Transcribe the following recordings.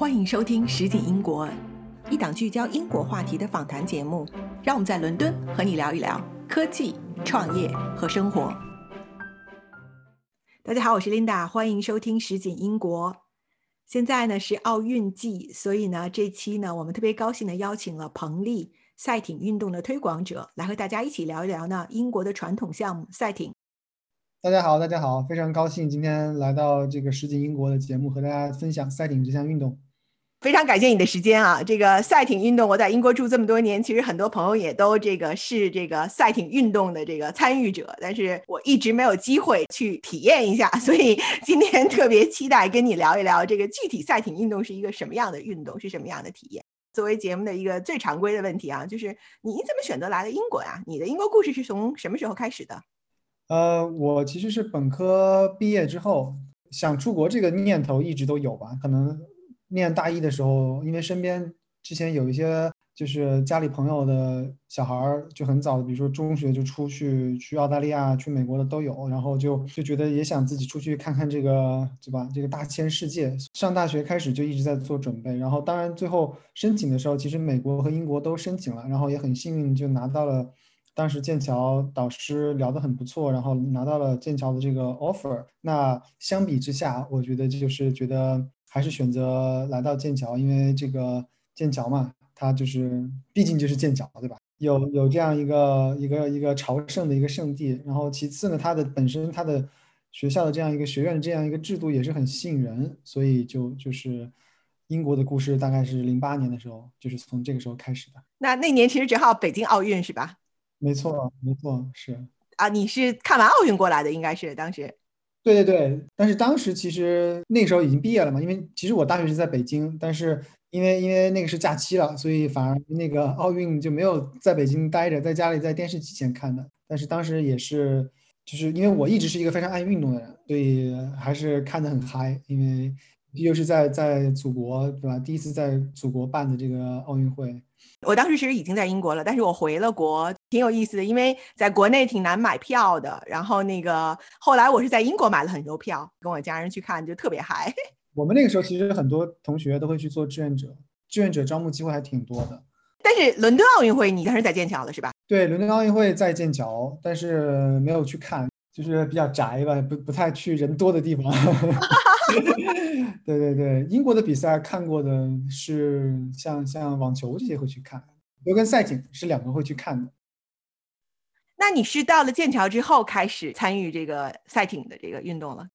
欢迎收听《实景英国》，一档聚焦英国话题的访谈节目。让我们在伦敦和你聊一聊科技、创业和生活。大家好，我是 Linda，欢迎收听《实景英国》。现在呢是奥运季，所以呢这期呢我们特别高兴的邀请了彭丽，赛艇运动的推广者，来和大家一起聊一聊呢英国的传统项目赛艇。大家好，大家好，非常高兴今天来到这个实景英国的节目，和大家分享赛艇这项运动。非常感谢你的时间啊！这个赛艇运动，我在英国住这么多年，其实很多朋友也都这个是这个赛艇运动的这个参与者，但是我一直没有机会去体验一下，所以今天特别期待跟你聊一聊这个具体赛艇运动是一个什么样的运动，是什么样的体验。作为节目的一个最常规的问题啊，就是你怎么选择来了英国呀？你的英国故事是从什么时候开始的？呃，我其实是本科毕业之后想出国这个念头一直都有吧，可能。念大一的时候，因为身边之前有一些就是家里朋友的小孩儿就很早，比如说中学就出去去澳大利亚、去美国的都有，然后就就觉得也想自己出去看看这个，对吧？这个大千世界。上大学开始就一直在做准备，然后当然最后申请的时候，其实美国和英国都申请了，然后也很幸运就拿到了当时剑桥导师聊得很不错，然后拿到了剑桥的这个 offer。那相比之下，我觉得就是觉得。还是选择来到剑桥，因为这个剑桥嘛，它就是毕竟就是剑桥，对吧？有有这样一个一个一个朝圣的一个圣地。然后其次呢，它的本身它的学校的这样一个学院的这样一个制度也是很吸引人，所以就就是英国的故事大概是零八年的时候，就是从这个时候开始的。那那年其实正好北京奥运是吧？没错，没错，是啊，你是看完奥运过来的，应该是当时。对对对，但是当时其实那时候已经毕业了嘛，因为其实我大学是在北京，但是因为因为那个是假期了，所以反而那个奥运就没有在北京待着，在家里在电视机前看的。但是当时也是，就是因为我一直是一个非常爱运动的人，所以还是看得很嗨，因为又是在在祖国，对吧？第一次在祖国办的这个奥运会。我当时其实已经在英国了，但是我回了国，挺有意思的，因为在国内挺难买票的。然后那个后来我是在英国买了很多票，跟我家人去看，就特别嗨。我们那个时候其实很多同学都会去做志愿者，志愿者招募机会还挺多的。但是伦敦奥运会你当时在剑桥了是吧？对，伦敦奥运会在剑桥，但是没有去看，就是比较宅吧，不不太去人多的地方。对对对，英国的比赛看过的是像像网球这些会去看，都跟赛艇是两个会去看的。那你是到了剑桥之后开始参与这个赛艇的这个运动了？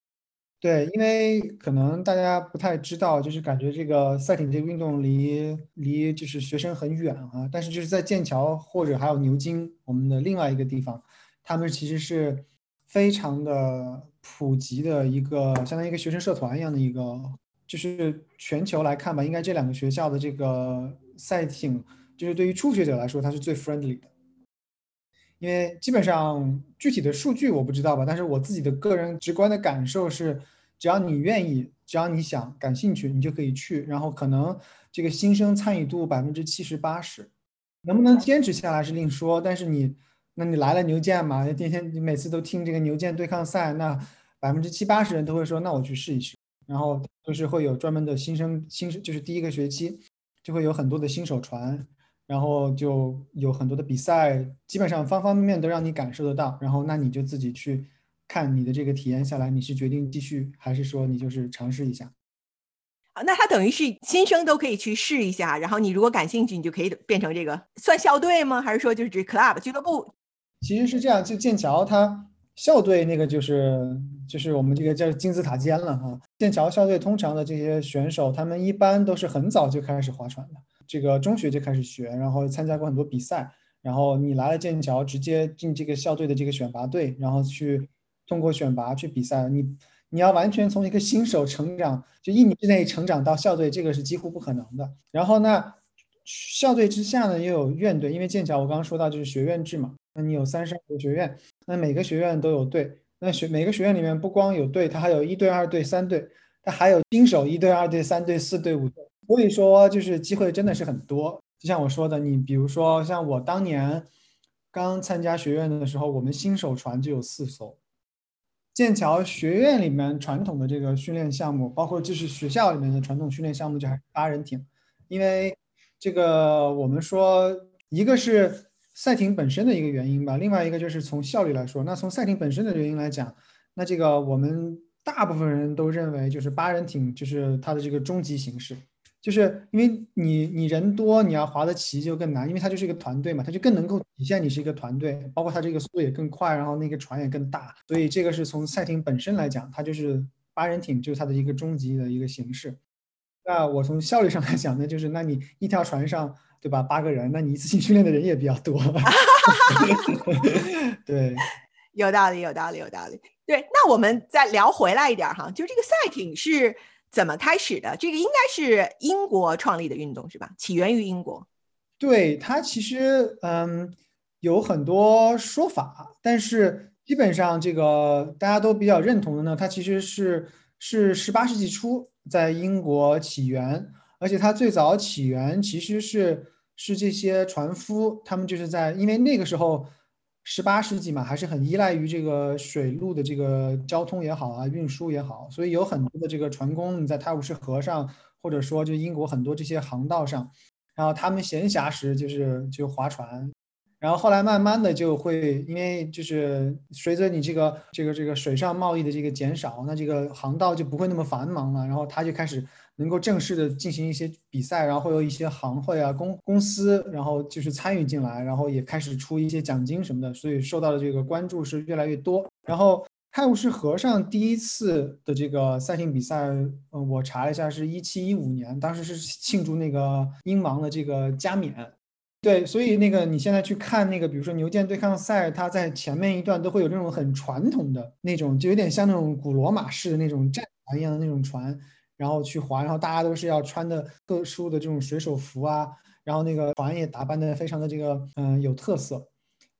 对，因为可能大家不太知道，就是感觉这个赛艇这个运动离离就是学生很远啊。但是就是在剑桥或者还有牛津，我们的另外一个地方，他们其实是非常的。普及的一个相当于一个学生社团一样的一个，就是全球来看吧，应该这两个学校的这个赛艇，就是对于初学者来说，它是最 friendly 的。因为基本上具体的数据我不知道吧，但是我自己的个人直观的感受是，只要你愿意，只要你想感兴趣，你就可以去。然后可能这个新生参与度百分之七十八十，能不能坚持下来是另说，但是你。那你来了牛剑嘛？天天你每次都听这个牛剑对抗赛，那百分之七八十人都会说，那我去试一试。然后就是会有专门的新生新生，就是第一个学期就会有很多的新手传，然后就有很多的比赛，基本上方方面面都让你感受得到。然后那你就自己去看你的这个体验下来，你是决定继续，还是说你就是尝试一下？啊，那他等于是新生都可以去试一下，然后你如果感兴趣，你就可以变成这个算校队吗？还是说就是指 club 俱乐部？其实是这样，就剑桥它校队那个就是就是我们这个叫金字塔尖了哈。剑桥校队通常的这些选手，他们一般都是很早就开始划船的，这个中学就开始学，然后参加过很多比赛，然后你来了剑桥，直接进这个校队的这个选拔队，然后去通过选拔去比赛。你你要完全从一个新手成长，就一年之内成长到校队，这个是几乎不可能的。然后那校队之下呢，又有院队，因为剑桥我刚刚说到就是学院制嘛。那你有三十二个学院，那每个学院都有队。那学每个学院里面不光有队，它还有一队、二队、三队，它还有新手一队、二队、三队、四队、五队。所以说，就是机会真的是很多。就像我说的，你比如说像我当年刚参加学院的时候，我们新手船就有四艘，剑桥学院里面传统的这个训练项目，包括就是学校里面的传统训练项目，就还是八人艇。因为这个我们说，一个是赛艇本身的一个原因吧，另外一个就是从效率来说。那从赛艇本身的原因来讲，那这个我们大部分人都认为，就是八人艇就是它的这个终极形式。就是因为你你人多，你要划得齐就更难，因为它就是一个团队嘛，它就更能够体现你是一个团队，包括它这个速度也更快，然后那个船也更大，所以这个是从赛艇本身来讲，它就是八人艇就是它的一个终极的一个形式。那我从效率上来讲呢，就是那你一条船上对吧，八个人，那你一次性训练的人也比较多。对，有道理，有道理，有道理。对，那我们再聊回来一点哈，就这个赛艇是。怎么开始的？这个应该是英国创立的运动是吧？起源于英国。对它其实嗯有很多说法，但是基本上这个大家都比较认同的呢，它其实是是十八世纪初在英国起源，而且它最早起源其实是是这些船夫，他们就是在因为那个时候。十八世纪嘛，还是很依赖于这个水路的这个交通也好啊，运输也好，所以有很多的这个船工你在泰晤士河上，或者说就英国很多这些航道上，然后他们闲暇时就是就划船，然后后来慢慢的就会因为就是随着你这个这个这个水上贸易的这个减少，那这个航道就不会那么繁忙了，然后他就开始。能够正式的进行一些比赛，然后会有一些行会啊、公公司，然后就是参与进来，然后也开始出一些奖金什么的，所以受到的这个关注是越来越多。然后泰晤士河上第一次的这个赛艇比赛，嗯，我查了一下，是一七一五年，当时是庆祝那个英王的这个加冕。对，所以那个你现在去看那个，比如说牛剑对抗赛，它在前面一段都会有那种很传统的那种，就有点像那种古罗马式的那种战船一样的那种船。然后去划，然后大家都是要穿的特殊的这种水手服啊，然后那个船也打扮的非常的这个嗯有特色，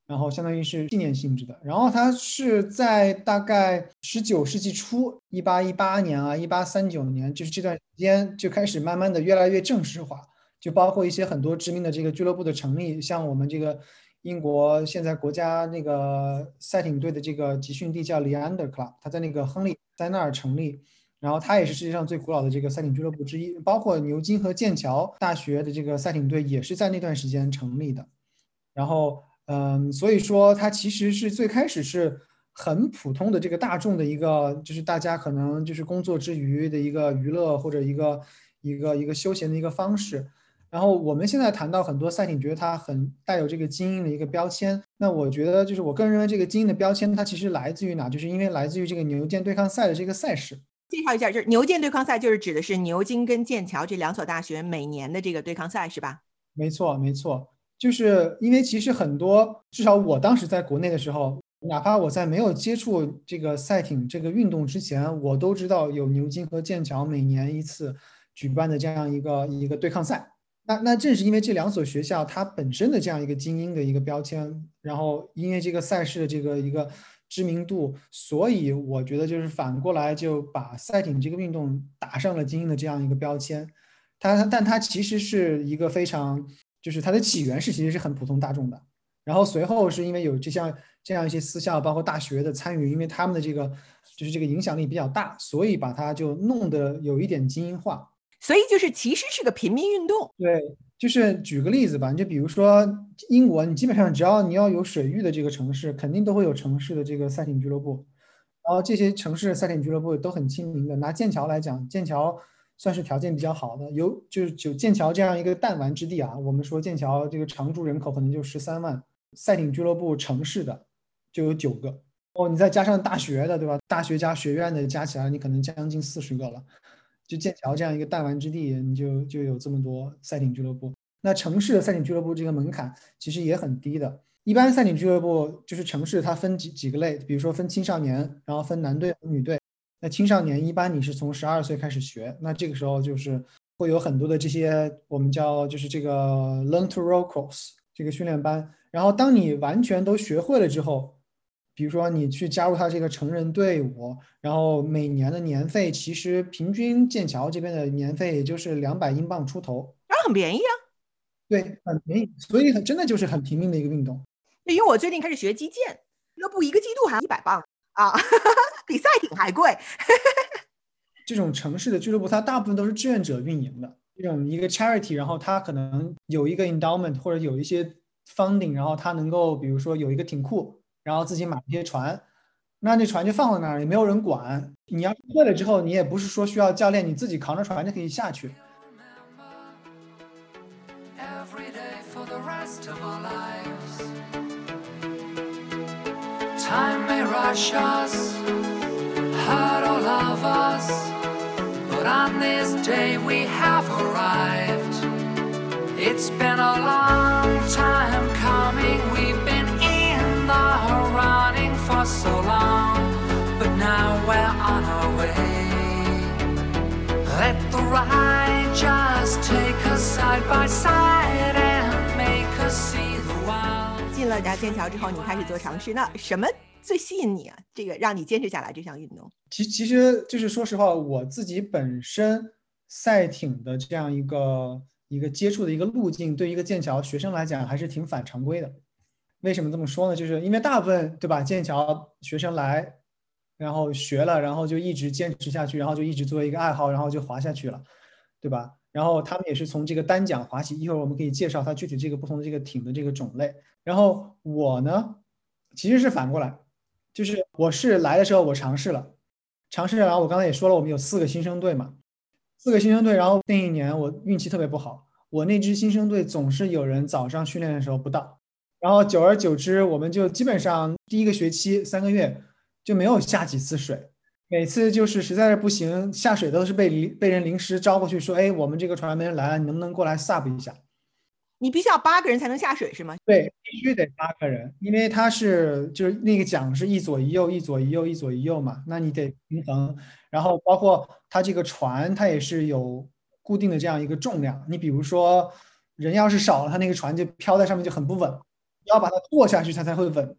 然后相当于是纪念性质的。然后它是在大概十九世纪初，一八一八年啊，一八三九年，就是这段时间就开始慢慢的越来越正式化，就包括一些很多知名的这个俱乐部的成立，像我们这个英国现在国家那个赛艇队的这个集训地叫 Leander Club，它在那个亨利在那儿成立。然后它也是世界上最古老的这个赛艇俱乐部之一，包括牛津和剑桥大学的这个赛艇队也是在那段时间成立的。然后，嗯，所以说它其实是最开始是很普通的这个大众的一个，就是大家可能就是工作之余的一个娱乐或者一个一个一个休闲的一个方式。然后我们现在谈到很多赛艇，觉得它很带有这个精英的一个标签。那我觉得就是我个人认为这个精英的标签，它其实来自于哪？就是因为来自于这个牛剑对抗赛的这个赛事。介绍一下，就是牛剑对抗赛，就是指的是牛津跟剑桥这两所大学每年的这个对抗赛，是吧？没错，没错，就是因为其实很多，至少我当时在国内的时候，哪怕我在没有接触这个赛艇这个运动之前，我都知道有牛津和剑桥每年一次举办的这样一个一个对抗赛。那那正是因为这两所学校它本身的这样一个精英的一个标签，然后因为这个赛事的这个一个。知名度，所以我觉得就是反过来就把赛艇这个运动打上了精英的这样一个标签。它，但它其实是一个非常，就是它的起源是其实是很普通大众的。然后随后是因为有这项这样一些私校，包括大学的参与，因为他们的这个就是这个影响力比较大，所以把它就弄得有一点精英化。所以就是其实是个平民运动。对。就是举个例子吧，你就比如说英国，你基本上只要你要有水域的这个城市，肯定都会有城市的这个赛艇俱乐部。然后这些城市赛艇俱乐部都很亲民的。拿剑桥来讲，剑桥算是条件比较好的，有就是就剑桥这样一个弹丸之地啊。我们说剑桥这个常住人口可能就十三万，赛艇俱乐部城市的就有九个。哦，你再加上大学的，对吧？大学加学院的加起来，你可能将近四十个了。就剑桥这样一个弹丸之地，你就就有这么多赛艇俱乐部。那城市的赛艇俱乐部这个门槛其实也很低的。一般赛艇俱乐部就是城市，它分几几个类，比如说分青少年，然后分男队和女队。那青少年一般你是从十二岁开始学，那这个时候就是会有很多的这些我们叫就是这个 learn to row course 这个训练班。然后当你完全都学会了之后，比如说你去加入他这个成人队伍，然后每年的年费其实平均剑桥这边的年费也就是两百英镑出头，那很便宜啊。对，很便宜，所以很真的就是很平民的一个运动。因为我最近开始学击剑，俱乐部一个季度还一百磅。啊，比赛艇还贵。这种城市的俱乐部，它大部分都是志愿者运营的，这种一个 charity，然后它可能有一个 endowment 或者有一些 funding，然后它能够比如说有一个艇库，然后自己买一些船，那那船就放在那儿，也没有人管。你要是会了之后，你也不是说需要教练，你自己扛着船就可以下去。It's been a long Let the ride just take us side by side and make us see the world. 进了家剑桥之后，你开始做尝试，那什么最吸引你啊？这个让你坚持下来这项运动？其其实就是说实话，我自己本身赛艇的这样一个一个接触的一个路径，对一个剑桥学生来讲还是挺反常规的。为什么这么说呢？就是因为大部分对吧，剑桥学生来，然后学了，然后就一直坚持下去，然后就一直作为一个爱好，然后就滑下去了，对吧？然后他们也是从这个单桨滑起，一会儿我们可以介绍它具体这个不同的这个艇的这个种类。然后我呢，其实是反过来，就是我是来的时候我尝试了，尝试了，然后我刚才也说了，我们有四个新生队嘛，四个新生队，然后那一年我运气特别不好，我那支新生队总是有人早上训练的时候不到，然后久而久之，我们就基本上第一个学期三个月就没有下几次水。每次就是实在是不行，下水都是被临被人临时招过去说，哎，我们这个船没人来了，你能不能过来 sub 一下？你必须要八个人才能下水是吗？对，必须得八个人，因为它是就是那个桨是一左一右，一左一右，一左一右嘛，那你得平衡。然后包括它这个船，它也是有固定的这样一个重量。你比如说人要是少了，它那个船就飘在上面就很不稳，你要把它坐下去，它才会稳。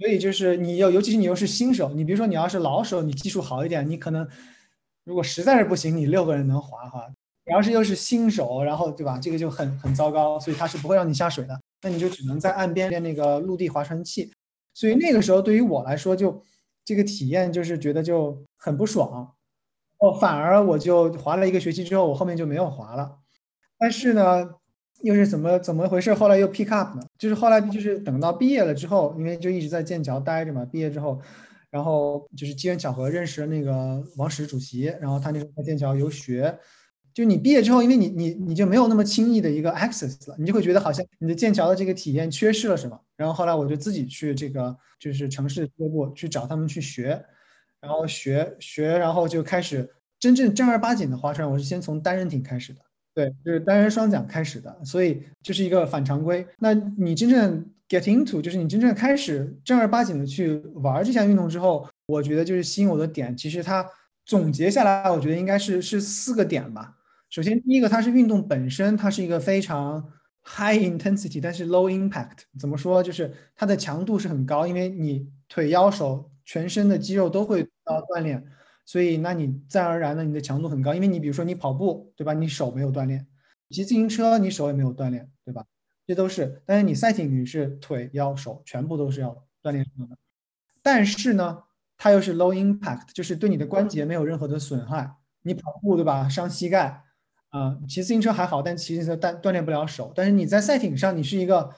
所以就是你要，尤其是你又是新手，你比如说你要是老手，你技术好一点，你可能如果实在是不行，你六个人能划划。你要是又是新手，然后对吧，这个就很很糟糕，所以他是不会让你下水的。那你就只能在岸边练那个陆地划船器。所以那个时候对于我来说，就这个体验就是觉得就很不爽。哦，反而我就划了一个学期之后，我后面就没有划了。但是呢。又是怎么怎么回事？后来又 pick up 呢？就是后来就是等到毕业了之后，因为就一直在剑桥待着嘛。毕业之后，然后就是机缘巧合认识了那个王石主席，然后他那时候在剑桥游学。就你毕业之后，因为你你你就没有那么轻易的一个 access 了，你就会觉得好像你的剑桥的这个体验缺失了什么。然后后来我就自己去这个就是城市俱乐部去找他们去学，然后学学，然后就开始真正正儿八经的划船。我是先从单人艇开始的。对，就是单人双桨开始的，所以这是一个反常规。那你真正 get into，就是你真正开始正儿八经的去玩这项运动之后，我觉得就是吸引我的点，其实它总结下来，我觉得应该是是四个点吧。首先，第一个，它是运动本身，它是一个非常 high intensity，但是 low impact。怎么说？就是它的强度是很高，因为你腿、腰、手全身的肌肉都会得到锻炼。所以，那你自然而然的，你的强度很高，因为你比如说你跑步，对吧？你手没有锻炼；骑自行车，你手也没有锻炼，对吧？这都是。但是你赛艇，你是腿、腰、手全部都是要锻炼上的。但是呢，它又是 low impact，就是对你的关节没有任何的损害。你跑步，对吧？伤膝盖啊。骑自行车还好，但骑自行车锻锻炼不了手。但是你在赛艇上，你是一个，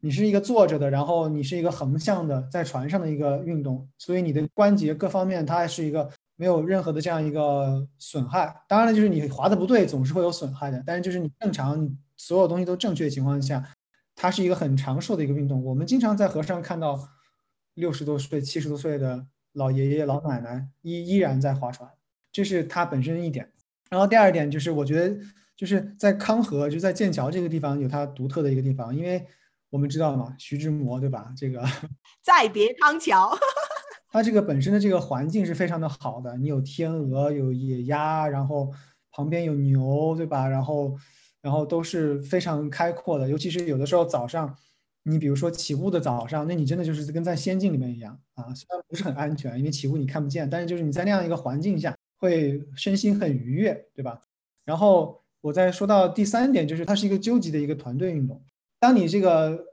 你是一个坐着的，然后你是一个横向的在船上的一个运动，所以你的关节各方面它还是一个。没有任何的这样一个损害，当然了，就是你划的不对，总是会有损害的。但是就是你正常，你所有东西都正确的情况下，它是一个很长寿的一个运动。我们经常在河上看到六十多岁、七十多岁的老爷爷、老奶奶依依然在划船，这是它本身一点。然后第二点就是，我觉得就是在康河，就在剑桥这个地方有它独特的一个地方，因为我们知道嘛，徐志摩对吧？这个再别康桥。它这个本身的这个环境是非常的好的，你有天鹅，有野鸭，然后旁边有牛，对吧？然后，然后都是非常开阔的。尤其是有的时候早上，你比如说起雾的早上，那你真的就是跟在仙境里面一样啊。虽然不是很安全，因为起雾你看不见，但是就是你在那样一个环境下，会身心很愉悦，对吧？然后我再说到第三点，就是它是一个究极的一个团队运动。当你这个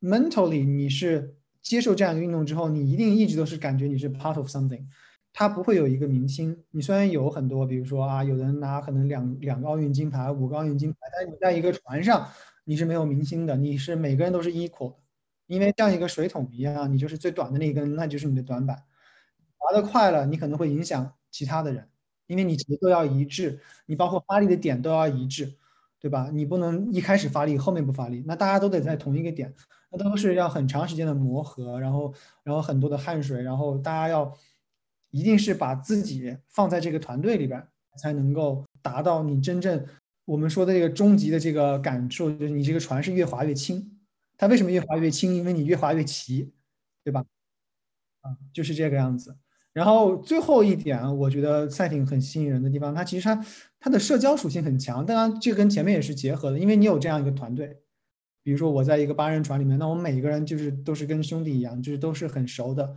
mentally 你是。接受这样一个运动之后，你一定一直都是感觉你是 part of something，它不会有一个明星。你虽然有很多，比如说啊，有人拿可能两两个奥运金牌、五个奥运金牌，但是你在一个船上，你是没有明星的，你是每个人都是 equal 的，因为像一个水桶一样，你就是最短的那一根，那就是你的短板。滑得快了，你可能会影响其他的人，因为你节奏要一致，你包括发力的点都要一致，对吧？你不能一开始发力，后面不发力，那大家都得在同一个点。那都是要很长时间的磨合，然后，然后很多的汗水，然后大家要一定是把自己放在这个团队里边，才能够达到你真正我们说的这个终极的这个感受，就是你这个船是越划越轻。它为什么越划越轻？因为你越划越齐，对吧？啊，就是这个样子。然后最后一点，我觉得赛艇很吸引人的地方，它其实它它的社交属性很强。当然，这跟前面也是结合的，因为你有这样一个团队。比如说我在一个八人船里面，那我们每一个人就是都是跟兄弟一样，就是都是很熟的。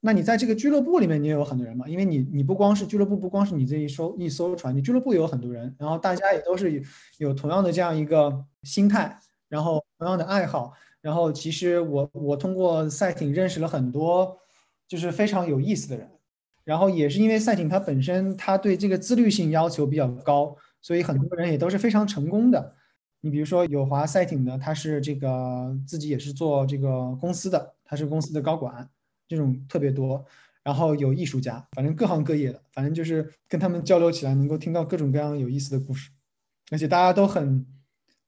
那你在这个俱乐部里面，你也有很多人嘛？因为你你不光是俱乐部，不光是你这一艘一艘船，你俱乐部有很多人，然后大家也都是有同样的这样一个心态，然后同样的爱好。然后其实我我通过赛艇认识了很多就是非常有意思的人。然后也是因为赛艇它本身它对这个自律性要求比较高，所以很多人也都是非常成功的。你比如说有华赛艇的，他是这个自己也是做这个公司的，他是公司的高管，这种特别多。然后有艺术家，反正各行各业的，反正就是跟他们交流起来，能够听到各种各样有意思的故事，而且大家都很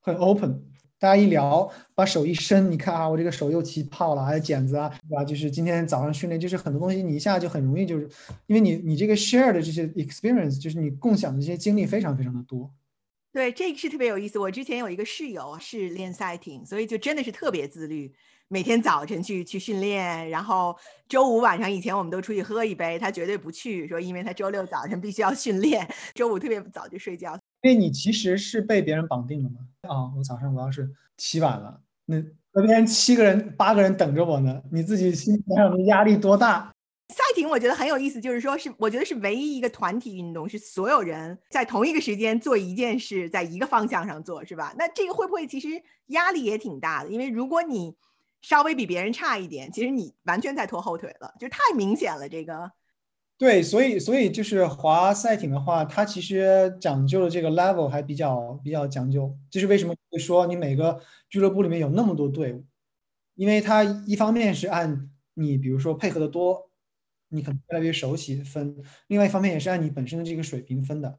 很 open，大家一聊，把手一伸，你看啊，我这个手又起泡了，还有茧子啊，对吧？就是今天早上训练，就是很多东西你一下就很容易，就是因为你你这个 share 的这些 experience，就是你共享的这些经历非常非常的多。对，这个是特别有意思。我之前有一个室友是练赛艇，所以就真的是特别自律，每天早晨去去训练，然后周五晚上以前我们都出去喝一杯，他绝对不去，说因为他周六早晨必须要训练，周五特别早就睡觉。因为你其实是被别人绑定了嘛？啊，我早上我要是起晚了，那那边七个人八个人等着我呢，你自己心理上的压力多大？赛艇我觉得很有意思，就是说是我觉得是唯一一个团体运动，是所有人在同一个时间做一件事，在一个方向上做，是吧？那这个会不会其实压力也挺大的？因为如果你稍微比别人差一点，其实你完全在拖后腿了，就太明显了。这个对，所以所以就是滑赛艇的话，它其实讲究的这个 level 还比较比较讲究。就是为什么会说你每个俱乐部里面有那么多队伍？因为它一方面是按你比如说配合的多。你可能越来越熟悉分，另外一方面也是按你本身的这个水平分的。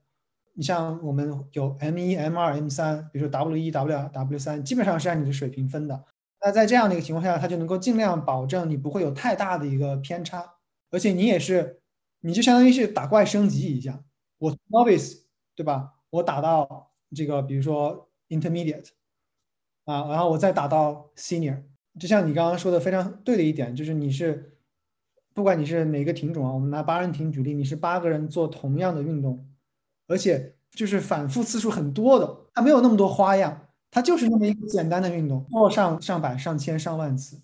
你像我们有 M 一、M 二、M 三，比如说 W 一、W 二 W 三，基本上是按你的水平分的。那在这样的一个情况下，它就能够尽量保证你不会有太大的一个偏差，而且你也是，你就相当于是打怪升级一下。我 Novice 对吧？我打到这个，比如说 Intermediate 啊，然后我再打到 Senior。就像你刚刚说的非常对的一点，就是你是。不管你是哪个品种啊，我们拿八人艇举例，你是八个人做同样的运动，而且就是反复次数很多的，它没有那么多花样，它就是那么一个简单的运动，做上上百、上千、上万次。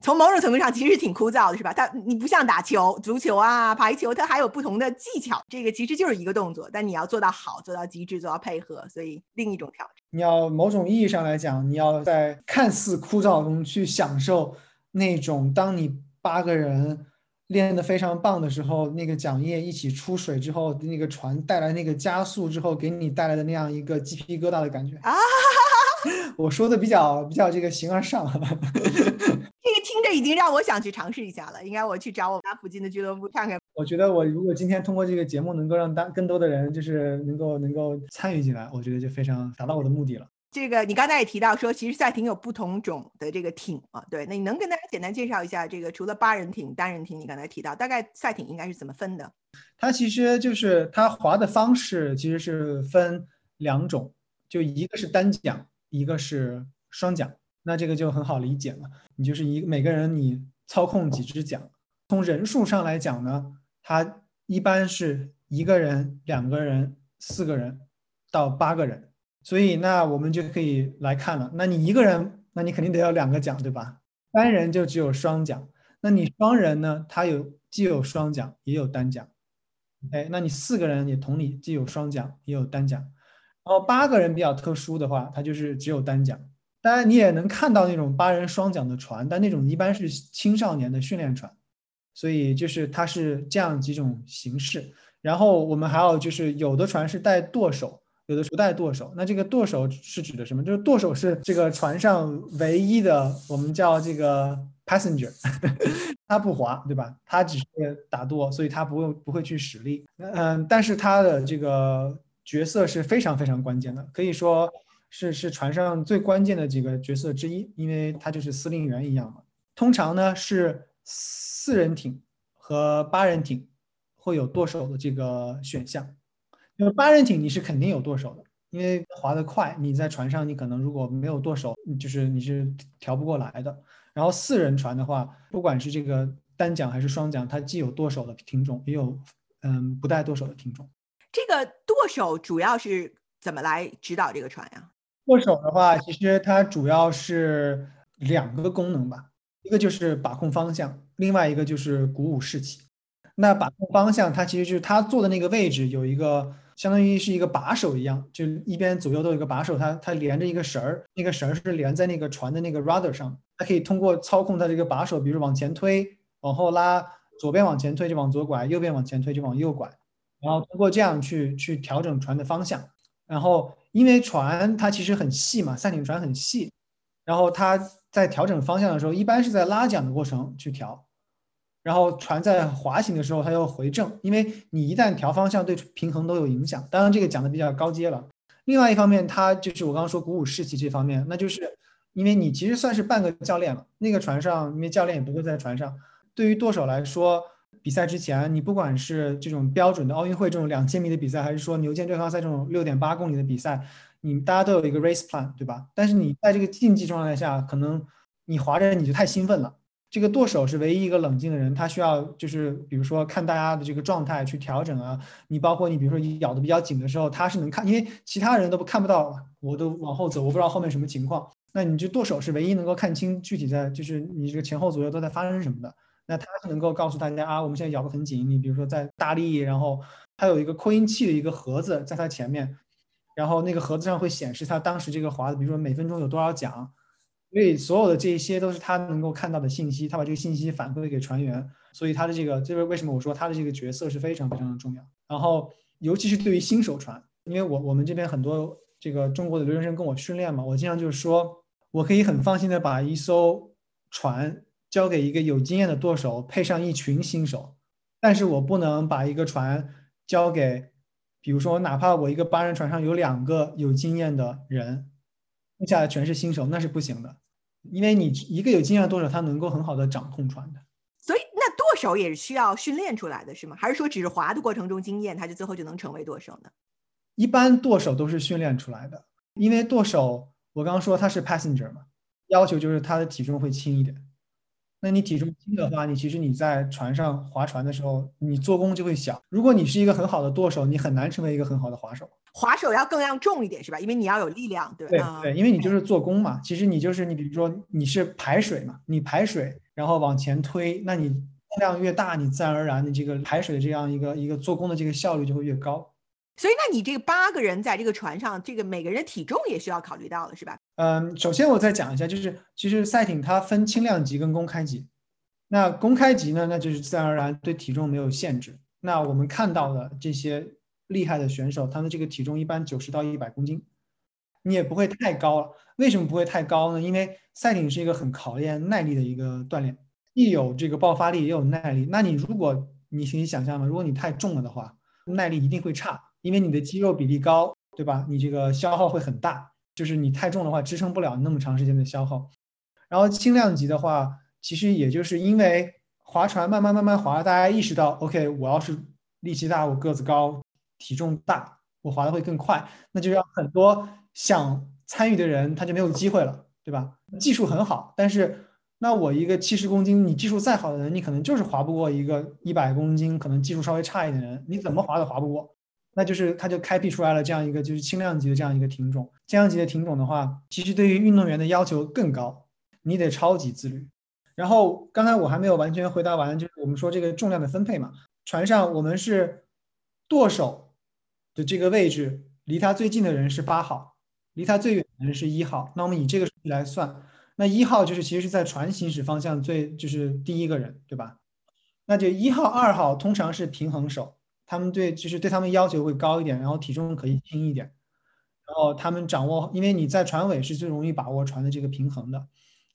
从某种程度上，其实挺枯燥的，是吧？它你不像打球、足球啊、排球，它还有不同的技巧。这个其实就是一个动作，但你要做到好、做到极致、做到配合，所以另一种挑战。你要某种意义上来讲，你要在看似枯燥中去享受那种，当你八个人。练得非常棒的时候，那个桨叶一起出水之后，那个船带来那个加速之后，给你带来的那样一个鸡皮疙瘩的感觉啊！我说的比较比较这个形而上，这个听着已经让我想去尝试一下了。应该我去找我家附近的俱乐部看看。我觉得我如果今天通过这个节目能够让大更多的人就是能够能够参与进来，我觉得就非常达到我的目的了。这个你刚才也提到说，其实赛艇有不同种的这个艇啊，对，那你能跟大家简单介绍一下这个除了八人艇、单人艇，你刚才提到大概赛艇应该是怎么分的？它其实就是它划的方式其实是分两种，就一个是单桨，一个是双桨。那这个就很好理解了，你就是一每个人你操控几只桨。从人数上来讲呢，它一般是一个人、两个人、四个人到八个人。所以，那我们就可以来看了。那你一个人，那你肯定得要两个桨，对吧？单人就只有双桨。那你双人呢？他有既有双桨，也有单桨。哎，那你四个人也同理，既有双桨，也有单桨。然后八个人比较特殊的话，它就是只有单桨。当然你也能看到那种八人双桨的船，但那种一般是青少年的训练船，所以就是它是这样几种形式。然后我们还有就是有的船是带舵手，有的不带舵手。那这个舵手是指的什么？就是舵手是这个船上唯一的，我们叫这个 passenger，他不划，对吧？他只是打舵，所以他不会不会去使力。嗯，但是他的这个角色是非常非常关键的，可以说是是船上最关键的几个角色之一，因为他就是司令员一样嘛。通常呢是四人艇和八人艇。会有舵手的这个选项，因为八人艇你是肯定有舵手的，因为划得快，你在船上你可能如果没有舵手，就是你是调不过来的。然后四人船的话，不管是这个单桨还是双桨，它既有舵手的听众，也有嗯不带舵手的听众。这个舵手主要是怎么来指导这个船呀？舵手的话，其实它主要是两个功能吧，一个就是把控方向，另外一个就是鼓舞士气。那把控方向，它其实就是它坐的那个位置有一个，相当于是一个把手一样，就一边左右都有一个把手，它它连着一个绳儿，那个绳儿是连在那个船的那个 rudder 上，它可以通过操控它这个把手，比如往前推、往后拉，左边往前推就往左拐，右边往前推就往右拐，然后通过这样去去调整船的方向。然后因为船它其实很细嘛，赛艇船很细，然后它在调整方向的时候，一般是在拉桨的过程去调。然后船在滑行的时候，它要回正，因为你一旦调方向，对平衡都有影响。当然，这个讲的比较高阶了。另外一方面，它就是我刚刚说鼓舞士气这方面，那就是因为你其实算是半个教练了。那个船上，因为教练也不会在船上。对于舵手来说，比赛之前，你不管是这种标准的奥运会这种两千米的比赛，还是说牛剑对抗赛这种六点八公里的比赛，你大家都有一个 race plan，对吧？但是你在这个竞技状态下，可能你滑着你就太兴奋了。这个舵手是唯一一个冷静的人，他需要就是比如说看大家的这个状态去调整啊。你包括你比如说咬的比较紧的时候，他是能看，因为其他人都不看不到，我都往后走，我不知道后面什么情况。那你就舵手是唯一能够看清具体在就是你这个前后左右都在发生什么的。那他是能够告诉大家啊，我们现在咬得很紧。你比如说在大力，然后他有一个扩音器的一个盒子在他前面，然后那个盒子上会显示他当时这个滑的，比如说每分钟有多少桨。所以所有的这些都是他能够看到的信息，他把这个信息反馈给船员，所以他的这个，这是为什么我说他的这个角色是非常非常的重要。然后，尤其是对于新手船，因为我我们这边很多这个中国的留学生跟我训练嘛，我经常就是说，我可以很放心的把一艘船交给一个有经验的舵手，配上一群新手，但是我不能把一个船交给，比如说哪怕我一个八人船上有两个有经验的人，剩下的全是新手，那是不行的。因为你一个有经验的舵手，他能够很好的掌控船的，所以那舵手也是需要训练出来的，是吗？还是说只是划的过程中经验，他就最后就能成为舵手呢？一般舵手都是训练出来的，因为舵手我刚刚说他是 passenger 嘛，要求就是他的体重会轻一点。那你体重轻的话，你其实你在船上划船的时候，你做工就会小。如果你是一个很好的舵手，你很难成为一个很好的划手。划手要更要重一点是吧？因为你要有力量，对吧？对对，因为你就是做工嘛。其实你就是你，比如说你是排水嘛，你排水然后往前推，那你重量越大，你自然而然的这个排水的这样一个一个做工的这个效率就会越高。所以，那你这个八个人在这个船上，这个每个人体重也需要考虑到了，是吧？嗯，首先我再讲一下，就是其实赛艇它分轻量级跟公开级。那公开级呢，那就是自然而然对体重没有限制。那我们看到的这些厉害的选手，他的这个体重一般九十到一百公斤，你也不会太高了。为什么不会太高呢？因为赛艇是一个很考验耐力的一个锻炼，既有这个爆发力，也有耐力。那你如果你可以想象吗？如果你太重了的话，耐力一定会差，因为你的肌肉比例高，对吧？你这个消耗会很大，就是你太重的话，支撑不了那么长时间的消耗。然后轻量级的话。其实也就是因为划船慢慢慢慢划，大家意识到，OK，我要是力气大，我个子高，体重大，我划的会更快，那就让很多想参与的人他就没有机会了，对吧？技术很好，但是那我一个七十公斤，你技术再好的人，你可能就是划不过一个一百公斤，可能技术稍微差一点的人，你怎么划都划不过。那就是他就开辟出来了这样一个就是轻量级的这样一个品种，轻量级的品种的话，其实对于运动员的要求更高，你得超级自律。然后刚才我还没有完全回答完，就是我们说这个重量的分配嘛。船上我们是舵手的这个位置，离他最近的人是八号，离他最远的人是一号。那我们以这个来算，那一号就是其实是在船行驶方向最就是第一个人，对吧？那就一号、二号通常是平衡手，他们对就是对他们要求会高一点，然后体重可以轻一点，然后他们掌握，因为你在船尾是最容易把握船的这个平衡的，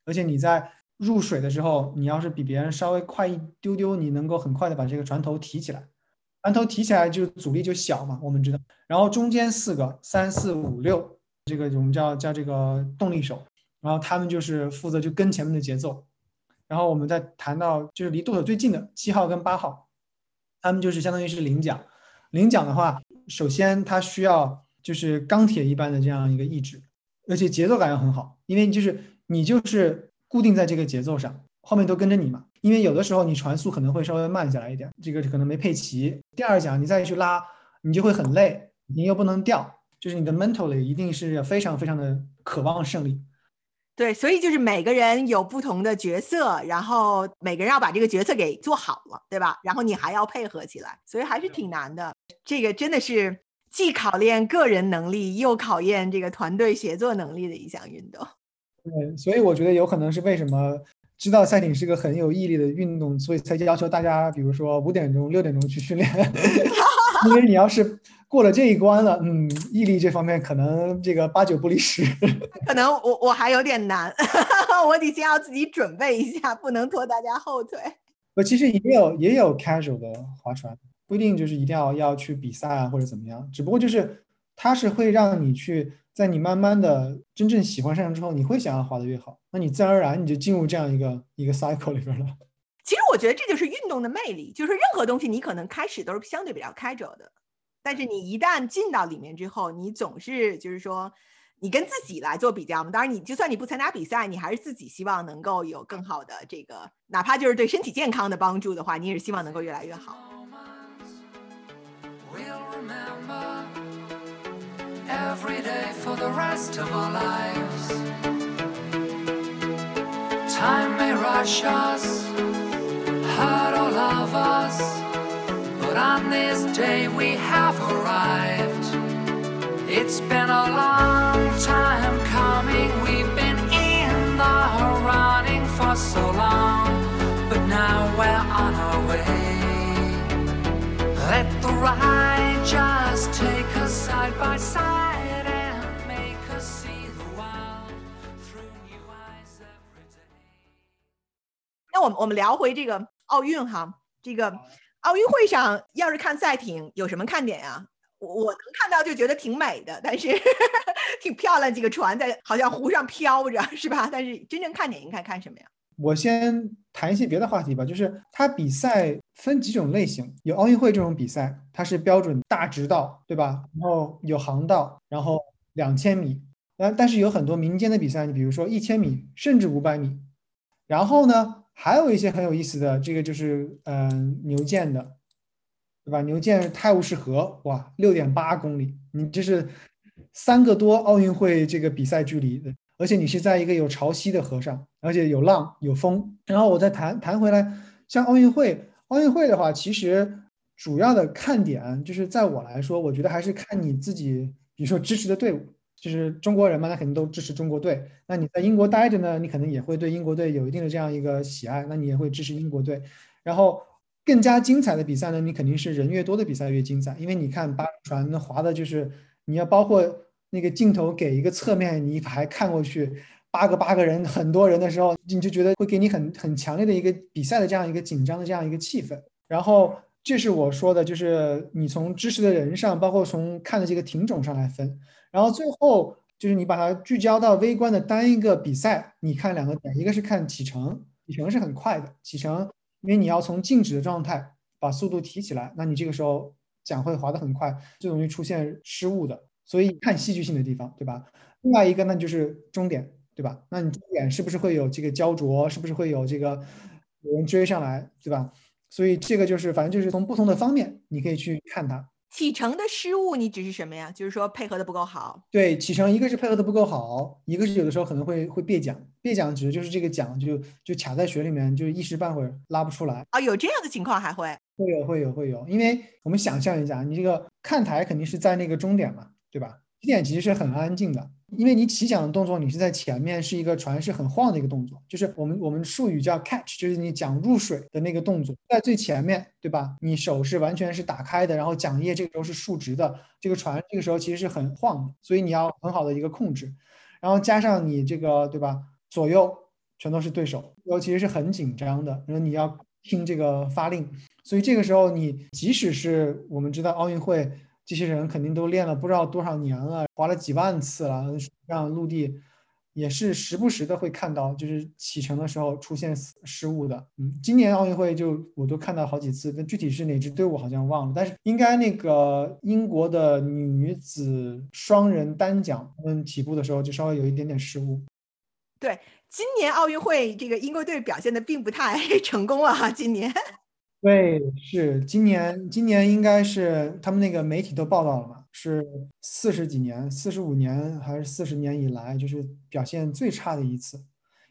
而且你在入水的时候，你要是比别人稍微快一丢丢，你能够很快的把这个船头提起来。船头提起来就阻力就小嘛，我们知道。然后中间四个三四五六，这个我们叫叫这个动力手，然后他们就是负责就跟前面的节奏。然后我们再谈到就是离舵手最近的七号跟八号，他们就是相当于是领奖。领奖的话，首先它需要就是钢铁一般的这样一个意志，而且节奏感要很好，因为就是你就是固定在这个节奏上。后面都跟着你嘛，因为有的时候你船速可能会稍微慢下来一点，这个可能没配齐。第二讲你再去拉，你就会很累，你又不能掉，就是你的 mentally 一定是非常非常的渴望胜利。对，所以就是每个人有不同的角色，然后每个人要把这个角色给做好了，对吧？然后你还要配合起来，所以还是挺难的。这个真的是既考验个人能力，又考验这个团队协作能力的一项运动。对，所以我觉得有可能是为什么。知道赛艇是个很有毅力的运动，所以才要求大家，比如说五点钟、六点钟去训练。因为你要是过了这一关了，嗯，毅力这方面可能这个八九不离十。可能我我还有点难，我得先要自己准备一下，不能拖大家后腿。我其实也有也有 casual 的划船，不一定就是一定要要去比赛啊或者怎么样，只不过就是它是会让你去。在你慢慢的真正喜欢上之后，你会想要滑得越好，那你自然而然你就进入这样一个一个 cycle 里边了。其实我觉得这就是运动的魅力，就是任何东西你可能开始都是相对比较开着的，但是你一旦进到里面之后，你总是就是说你跟自己来做比较嘛。当然，你就算你不参加比赛，你还是自己希望能够有更好的这个，哪怕就是对身体健康的帮助的话，你也是希望能够越来越好。every day for the rest of our lives. Time may rush us, hurt or love us, but on this day we have arrived. It's been a long time coming, we've been in the running for so long, but now we're on our way. Let the ride just take us side by side. 那我们我们聊回这个 奥运哈，这个奥运会上要是看赛艇有什么看点呀？我我能看到就觉得挺美的，但是 挺漂亮，几个船在好像湖上飘着，是吧？但是真正看点应该看什么呀？我先谈一些别的话题吧，就是它比赛分几种类型，有奥运会这种比赛，它是标准大直道，对吧？然后有航道，然后两千米，那但是有很多民间的比赛，你比如说一千米，甚至五百米，然后呢？还有一些很有意思的，这个就是嗯牛剑的，对吧？牛剑泰晤士河，哇，六点八公里，你这是三个多奥运会这个比赛距离的，而且你是在一个有潮汐的河上，而且有浪有风。然后我再谈谈回来，像奥运会，奥运会的话，其实主要的看点就是在我来说，我觉得还是看你自己，比如说支持的队伍。就是中国人嘛，那肯定都支持中国队。那你在英国待着呢，你可能也会对英国队有一定的这样一个喜爱，那你也会支持英国队。然后更加精彩的比赛呢，你肯定是人越多的比赛越精彩，因为你看八船那划的就是你要包括那个镜头给一个侧面你一排看过去，八个八个人很多人的时候，你就觉得会给你很很强烈的一个比赛的这样一个紧张的这样一个气氛。然后这是我说的，就是你从支持的人上，包括从看的这个品种上来分。然后最后就是你把它聚焦到微观的单一个比赛，你看两个点，一个是看启程，启程是很快的，启程因为你要从静止的状态把速度提起来，那你这个时候桨会滑得很快，最容易出现失误的，所以看戏剧性的地方，对吧？另外一个那就是终点，对吧？那你终点是不是会有这个焦灼？是不是会有这个有人追上来，对吧？所以这个就是反正就是从不同的方面你可以去看它。启程的失误，你指是什么呀？就是说配合的不够好。对，启程一个是配合的不够好，一个是有的时候可能会会别桨。别桨指的就是这个桨就就卡在水里面，就一时半会儿拉不出来。啊，有这样的情况还会？会有会有会有，因为我们想象一下，你这个看台肯定是在那个终点嘛，对吧？起点其实是很安静的，因为你起桨的动作，你是在前面，是一个船是很晃的一个动作，就是我们我们术语叫 catch，就是你桨入水的那个动作，在最前面，对吧？你手是完全是打开的，然后桨叶这个时候是竖直的，这个船这个时候其实是很晃的，所以你要很好的一个控制，然后加上你这个，对吧？左右全都是对手，尤其实是很紧张的，然后你要听这个发令，所以这个时候你即使是我们知道奥运会。这些人肯定都练了不知道多少年了，滑了几万次了，让陆地也是时不时的会看到，就是启程的时候出现失误的。嗯，今年奥运会就我都看到好几次，但具体是哪支队伍好像忘了，但是应该那个英国的女子双人单桨，他们起步的时候就稍微有一点点失误。对，今年奥运会这个英国队表现的并不太 成功了哈，今年。对，是今年，今年应该是他们那个媒体都报道了嘛，是四十几年、四十五年还是四十年以来，就是表现最差的一次。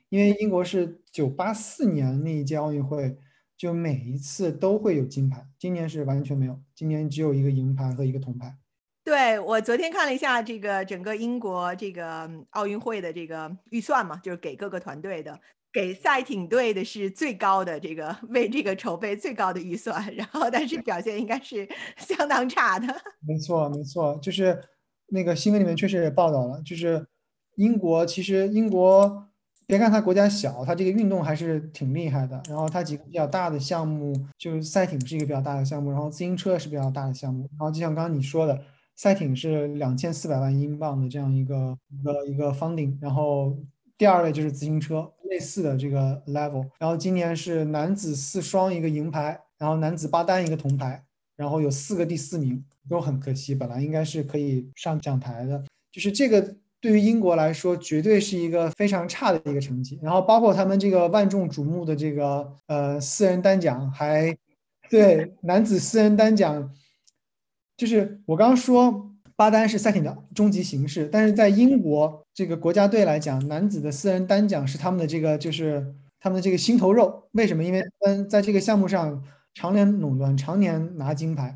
因为英国是九八四年那一届奥运会，就每一次都会有金牌，今年是完全没有，今年只有一个银牌和一个铜牌。对我昨天看了一下这个整个英国这个奥运会的这个预算嘛，就是给各个团队的。给赛艇队的是最高的这个为这个筹备最高的预算，然后但是表现应该是相当差的。没错，没错，就是那个新闻里面确实也报道了，就是英国其实英国别看它国家小，它这个运动还是挺厉害的。然后它几个比较大的项目，就是赛艇是一个比较大的项目，然后自行车是比较大的项目。然后就像刚刚你说的，赛艇是两千四百万英镑的这样一个一个一个 funding，然后。第二位就是自行车，类似的这个 level。然后今年是男子四双一个银牌，然后男子八单一个铜牌，然后有四个第四名，都很可惜，本来应该是可以上讲台的。就是这个对于英国来说，绝对是一个非常差的一个成绩。然后包括他们这个万众瞩目的这个呃四人单桨，还对男子四人单桨，就是我刚刚说。八单是赛艇的终极形式，但是在英国这个国家队来讲，男子的四人单桨是他们的这个就是他们的这个心头肉。为什么？因为嗯，在这个项目上常年垄断，常年拿金牌，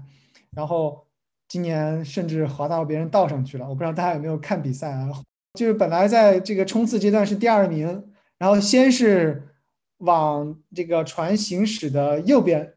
然后今年甚至滑到别人道上去了。我不知道大家有没有看比赛啊？就是本来在这个冲刺阶段是第二名，然后先是往这个船行驶的右边。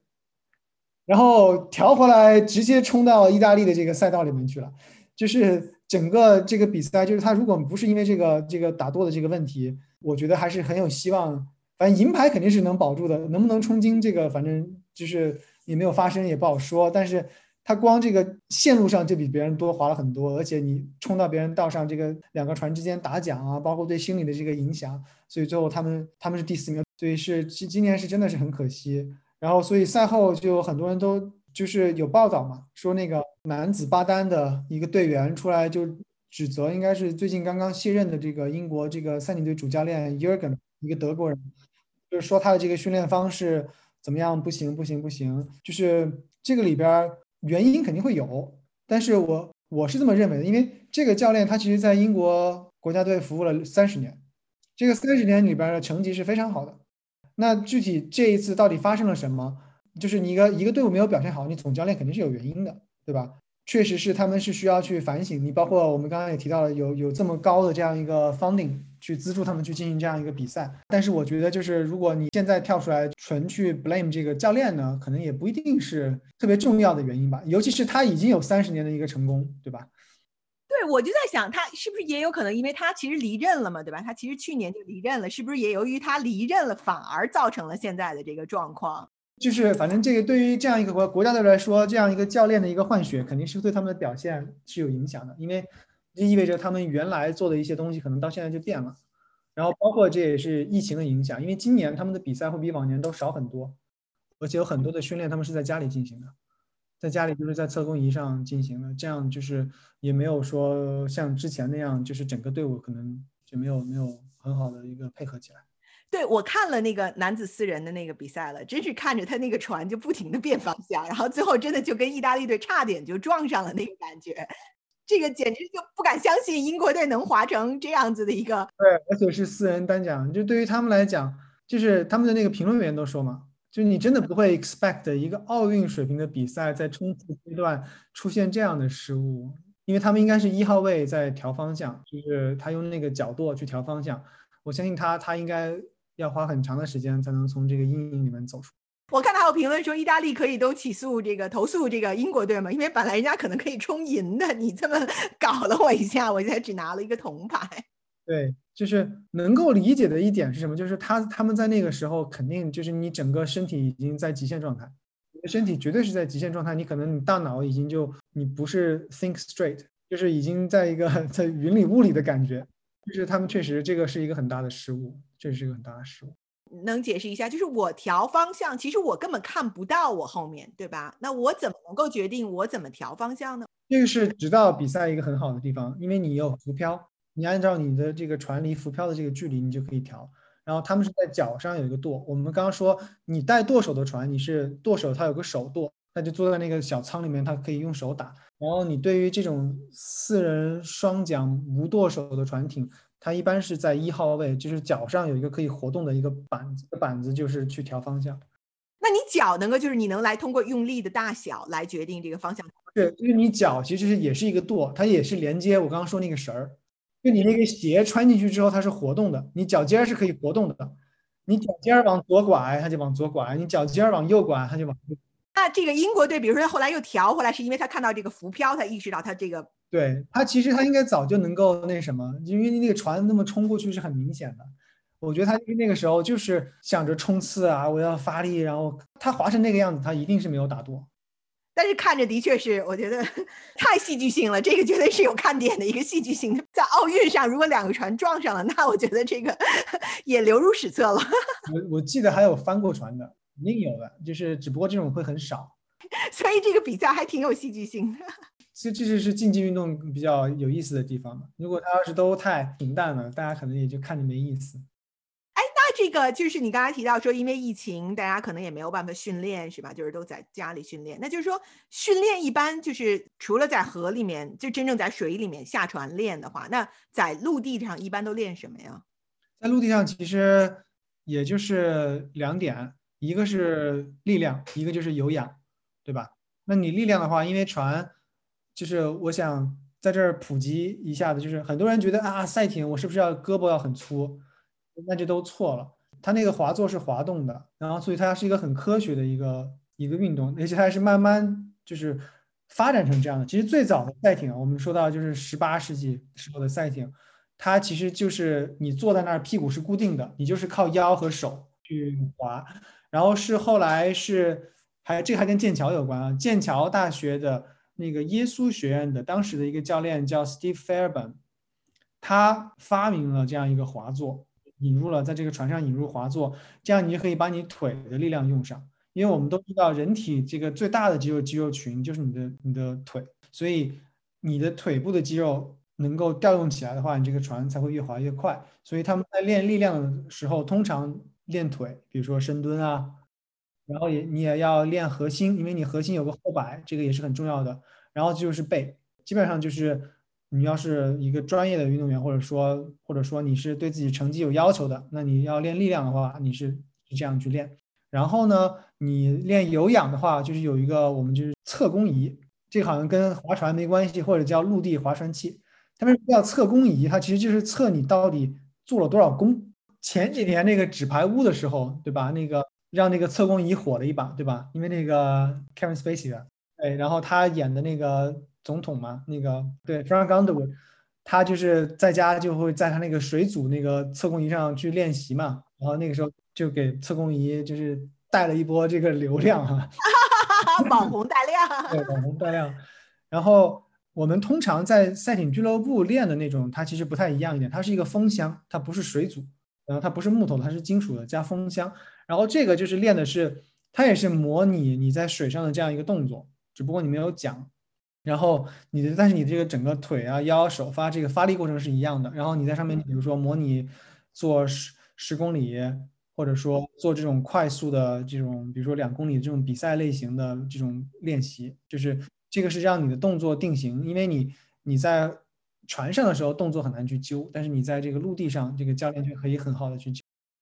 然后调回来，直接冲到意大利的这个赛道里面去了。就是整个这个比赛，就是他如果不是因为这个这个打舵的这个问题，我觉得还是很有希望。反正银牌肯定是能保住的，能不能冲金，这个反正就是也没有发生，也不好说。但是他光这个线路上就比别人多滑了很多，而且你冲到别人道上，这个两个船之间打桨啊，包括对心理的这个影响，所以最后他们他们是第四名，所以是今今年是真的是很可惜。然后，所以赛后就很多人都就是有报道嘛，说那个男子八单的一个队员出来就指责，应该是最近刚刚卸任的这个英国这个赛艇队主教练 Jürgen，一个德国人，就是说他的这个训练方式怎么样不行不行不行，就是这个里边原因肯定会有，但是我我是这么认为的，因为这个教练他其实在英国国家队服务了三十年，这个三十年里边的成绩是非常好的。那具体这一次到底发生了什么？就是你一个一个队伍没有表现好，你总教练肯定是有原因的，对吧？确实是他们是需要去反省。你包括我们刚刚也提到了，有有这么高的这样一个 funding 去资助他们去进行这样一个比赛。但是我觉得，就是如果你现在跳出来纯去 blame 这个教练呢，可能也不一定是特别重要的原因吧。尤其是他已经有三十年的一个成功，对吧？对，我就在想，他是不是也有可能，因为他其实离任了嘛，对吧？他其实去年就离任了，是不是也由于他离任了，反而造成了现在的这个状况？就是，反正这个对于这样一个国国家队来说，这样一个教练的一个换血，肯定是对他们的表现是有影响的，因为这意味着他们原来做的一些东西，可能到现在就变了。然后，包括这也是疫情的影响，因为今年他们的比赛会比往年都少很多，而且有很多的训练他们是在家里进行的。在家里就是在测功仪上进行的，这样就是也没有说像之前那样，就是整个队伍可能就没有没有很好的一个配合起来。对我看了那个男子四人的那个比赛了，真是看着他那个船就不停的变方向，然后最后真的就跟意大利队差点就撞上了那个感觉，这个简直就不敢相信英国队能划成这样子的一个。对，而且是四人单桨，就对于他们来讲，就是他们的那个评论员都说嘛。就你真的不会 expect 一个奥运水平的比赛在冲刺阶段出现这样的失误，因为他们应该是一号位在调方向，就是他用那个角度去调方向。我相信他，他应该要花很长的时间才能从这个阴影里面走出。我看还有评论说，意大利可以都起诉这个投诉这个英国队嘛？因为本来人家可能可以冲银的，你这么 搞了我一下，我现在只拿了一个铜牌。对，就是能够理解的一点是什么？就是他他们在那个时候肯定就是你整个身体已经在极限状态，你的身体绝对是在极限状态，你可能你大脑已经就你不是 think straight，就是已经在一个 在云里雾里的感觉。就是他们确实这个是一个很大的失误，这是一个很大的失误。能解释一下？就是我调方向，其实我根本看不到我后面对吧？那我怎么能够决定我怎么调方向呢？这个是直到比赛一个很好的地方，因为你有浮漂。你按照你的这个船离浮漂的这个距离，你就可以调。然后他们是在脚上有一个舵。我们刚刚说，你带舵手的船，你是舵手，他有个手舵，他就坐在那个小舱里面，他可以用手打。然后你对于这种四人双桨无舵手的船艇，它一般是在一号位，就是脚上有一个可以活动的一个板子，板子就是去调方向。那你脚能够，就是你能来通过用力的大小来决定这个方向？对，就是你脚其实是也是一个舵，它也是连接我刚刚说那个绳儿。就你那个鞋穿进去之后，它是活动的，你脚尖儿是可以活动的。你脚尖儿往左拐，它就往左拐；你脚尖儿往右拐，它就往右。那这个英国队，比如说后来又调回来，是因为他看到这个浮漂，他意识到他这个。对他，其实他应该早就能够那什么，因为那个船那么冲过去是很明显的。我觉得他那个时候就是想着冲刺啊，我要发力，然后他划成那个样子，他一定是没有打舵。但是看着的确是，我觉得 太戏剧性了。这个绝对是有看点的一个戏剧性。在奥运上，如果两个船撞上了，那我觉得这个 也流入史册了。我我记得还有翻过船的，肯定有的，就是只不过这种会很少。所以这个比赛还挺有戏剧性的。这这就是竞技运动比较有意思的地方嘛。如果它要是都太平淡了，大家可能也就看着没意思。哎，那这个就是你刚才提到说，因为疫情，大家可能也没有办法训练，是吧？就是都在家里训练。那就是说，训练一般就是除了在河里面，就真正在水里面下船练的话，那在陆地上一般都练什么呀？在陆地上其实也就是两点，一个是力量，一个就是有氧，对吧？那你力量的话，因为船，就是我想在这儿普及一下的，就是很多人觉得啊，赛艇我是不是要胳膊要很粗？那就都错了，它那个滑座是滑动的，然后所以它是一个很科学的一个一个运动，而且它是慢慢就是发展成这样的。其实最早的赛艇，我们说到就是十八世纪时候的赛艇，它其实就是你坐在那儿，屁股是固定的，你就是靠腰和手去滑。然后是后来是还这还跟剑桥有关啊，剑桥大学的那个耶稣学院的当时的一个教练叫 Steve Fairbairn，他发明了这样一个滑座。引入了在这个船上引入滑座，这样你就可以把你腿的力量用上。因为我们都知道，人体这个最大的肌肉肌肉群就是你的你的腿，所以你的腿部的肌肉能够调动起来的话，你这个船才会越滑越快。所以他们在练力量的时候，通常练腿，比如说深蹲啊，然后也你也要练核心，因为你核心有个后摆，这个也是很重要的。然后就是背，基本上就是。你要是一个专业的运动员，或者说或者说你是对自己成绩有要求的，那你要练力量的话，你是是这样去练。然后呢，你练有氧的话，就是有一个我们就是测功仪，这好像跟划船没关系，或者叫陆地划船器。他们叫测功仪，它其实就是测你到底做了多少功。前几年那个纸牌屋的时候，对吧？那个让那个测功仪火了一把，对吧？因为那个 Kevin Spacey 的，对，然后他演的那个。总统嘛，那个对 Frank Underwood，他就是在家就会在他那个水组那个测功仪上去练习嘛，然后那个时候就给测功仪就是带了一波这个流量哈，网红带量，对网红带量。然后我们通常在赛艇俱乐部练的那种，它其实不太一样一点，它是一个风箱，它不是水组，然后它不是木头，它是金属的加风箱。然后这个就是练的是，它也是模拟你在水上的这样一个动作，只不过你没有桨。然后你的，但是你这个整个腿啊、腰、手发这个发力过程是一样的。然后你在上面，比如说模拟做十十公里，或者说做这种快速的这种，比如说两公里这种比赛类型的这种练习，就是这个是让你的动作定型。因为你你在船上的时候动作很难去揪，但是你在这个陆地上，这个教练就可以很好的去揪。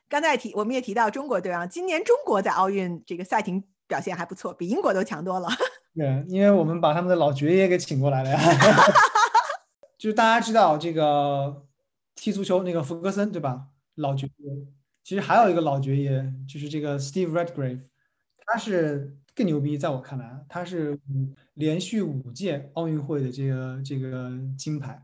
刚才提我们也提到中国队啊，今年中国在奥运这个赛艇表现还不错，比英国都强多了。对，因为我们把他们的老爵爷给请过来了呀。就是大家知道这个踢足球那个福格森对吧？老爵爷，其实还有一个老爵爷，就是这个 Steve Redgrave，他是更牛逼，在我看来，他是连续五届奥运会的这个这个金牌，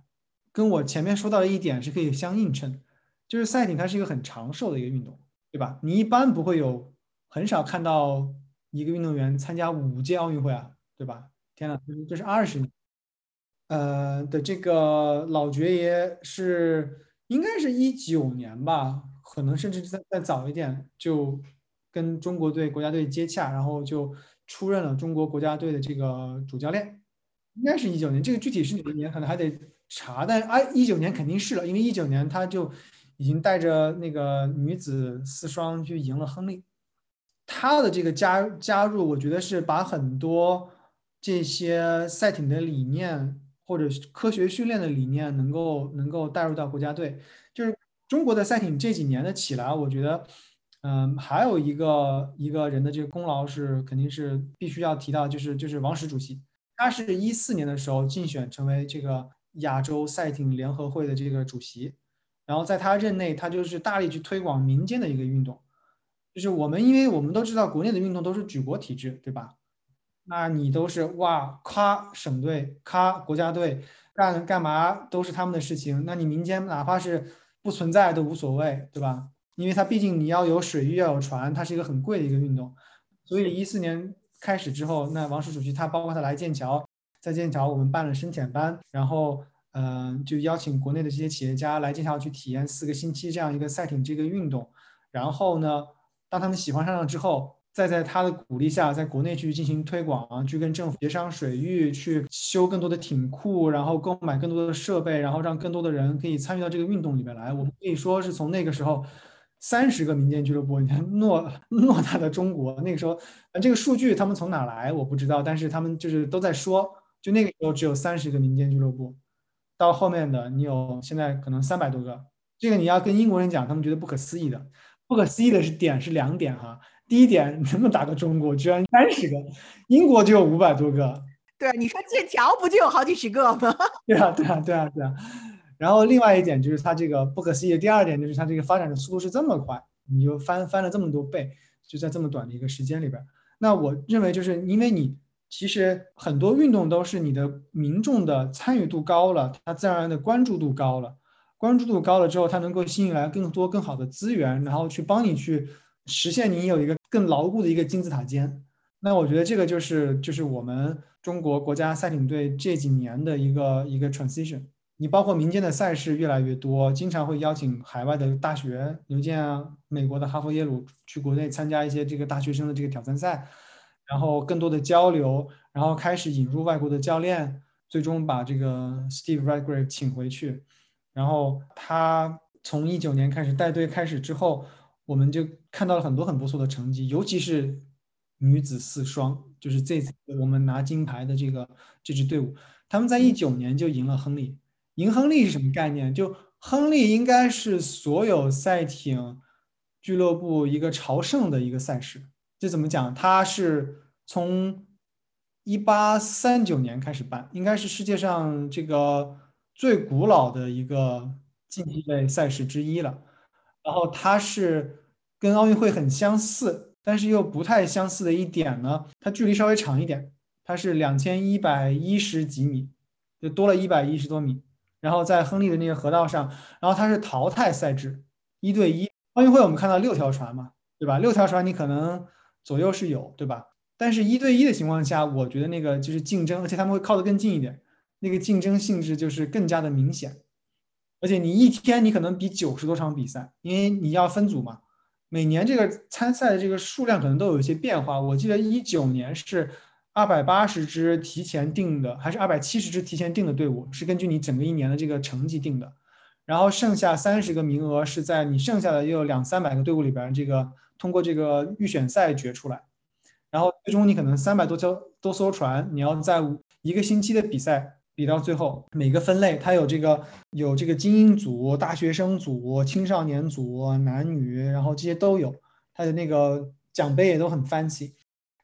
跟我前面说到的一点是可以相映衬，就是赛艇它是一个很长寿的一个运动，对吧？你一般不会有很少看到一个运动员参加五届奥运会啊，对吧？天呐，这是二十年，呃的这个老爵爷是。应该是一九年吧，可能甚至再再早一点，就跟中国队国家队接洽，然后就出任了中国国家队的这个主教练。应该是一九年，这个具体是哪一年可能还得查，但是啊一九年肯定是了，因为一九年他就已经带着那个女子四双去赢了亨利。他的这个加加入，我觉得是把很多这些赛艇的理念。或者科学训练的理念能够能够带入到国家队，就是中国的赛艇这几年的起来，我觉得，嗯，还有一个一个人的这个功劳是肯定是必须要提到，就是就是王石主席，他是一四年的时候竞选成为这个亚洲赛艇联合会的这个主席，然后在他任内，他就是大力去推广民间的一个运动，就是我们因为我们都知道国内的运动都是举国体制，对吧？那你都是哇，咔省队，咔国家队干干嘛都是他们的事情。那你民间哪怕是不存在都无所谓，对吧？因为它毕竟你要有水域，要有船，它是一个很贵的一个运动。所以一四年开始之后，那王石主席他包括他来剑桥，在剑桥我们办了深潜班，然后嗯，就邀请国内的这些企业家来剑桥去体验四个星期这样一个赛艇这个运动。然后呢，当他们喜欢上了之后。再在他的鼓励下，在国内去进行推广，去跟政府协商水域，去修更多的艇库，然后购买更多的设备，然后让更多的人可以参与到这个运动里面来。我们可以说是从那个时候，三十个民间俱乐部，你看偌偌大的中国，那个时候，这个数据他们从哪来我不知道，但是他们就是都在说，就那个时候只有三十个民间俱乐部，到后面的你有现在可能三百多个，这个你要跟英国人讲，他们觉得不可思议的，不可思议的是点是两点哈。第一点，能不能打个中国？居然三十个，英国就有五百多个。对，你说剑桥不就有好几十个吗？对啊，对啊，对啊，对啊。然后另外一点就是它这个不可思议。第二点就是它这个发展的速度是这么快，你就翻翻了这么多倍，就在这么短的一个时间里边。那我认为就是因为你其实很多运动都是你的民众的参与度高了，他自然而然的关注度高了，关注度高了之后，他能够吸引来更多更好的资源，然后去帮你去。实现你有一个更牢固的一个金字塔尖，那我觉得这个就是就是我们中国国家赛艇队这几年的一个一个 transition。你包括民间的赛事越来越多，经常会邀请海外的大学，牛剑啊，美国的哈佛、耶鲁去国内参加一些这个大学生的这个挑战赛，然后更多的交流，然后开始引入外国的教练，最终把这个 Steve Redgrave 请回去，然后他从一九年开始带队开始之后。我们就看到了很多很不错的成绩，尤其是女子四双，就是这次我们拿金牌的这个这支队伍，他们在一九年就赢了亨利。赢亨利是什么概念？就亨利应该是所有赛艇俱乐部一个朝圣的一个赛事。这怎么讲？它是从一八三九年开始办，应该是世界上这个最古老的一个竞技类赛事之一了。然后它是跟奥运会很相似，但是又不太相似的一点呢，它距离稍微长一点，它是两千一百一十几米，就多了一百一十多米。然后在亨利的那个河道上，然后它是淘汰赛制，一对一。奥运会我们看到六条船嘛，对吧？六条船你可能左右是有，对吧？但是一对一的情况下，我觉得那个就是竞争，而且他们会靠得更近一点，那个竞争性质就是更加的明显。而且你一天你可能比九十多场比赛，因为你要分组嘛。每年这个参赛的这个数量可能都有一些变化。我记得一九年是二百八十支提前定的，还是二百七十支提前定的队伍，是根据你整个一年的这个成绩定的。然后剩下三十个名额是在你剩下的也有两三百个队伍里边，这个通过这个预选赛决出来。然后最终你可能三百多艘多艘船，你要在一个星期的比赛。比到最后，每个分类它有这个有这个精英组、大学生组、青少年组、男女，然后这些都有，它的那个奖杯也都很 fancy。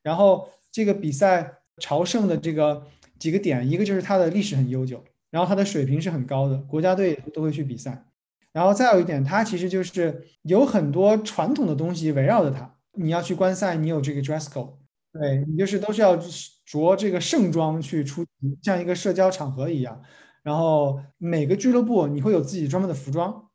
然后这个比赛朝圣的这个几个点，一个就是它的历史很悠久，然后它的水平是很高的，国家队都会去比赛。然后再有一点，它其实就是有很多传统的东西围绕着它。你要去观赛，你有这个 dress code，对你就是都是要着这个盛装去出席，像一个社交场合一样。然后每个俱乐部你会有自己专门的服装，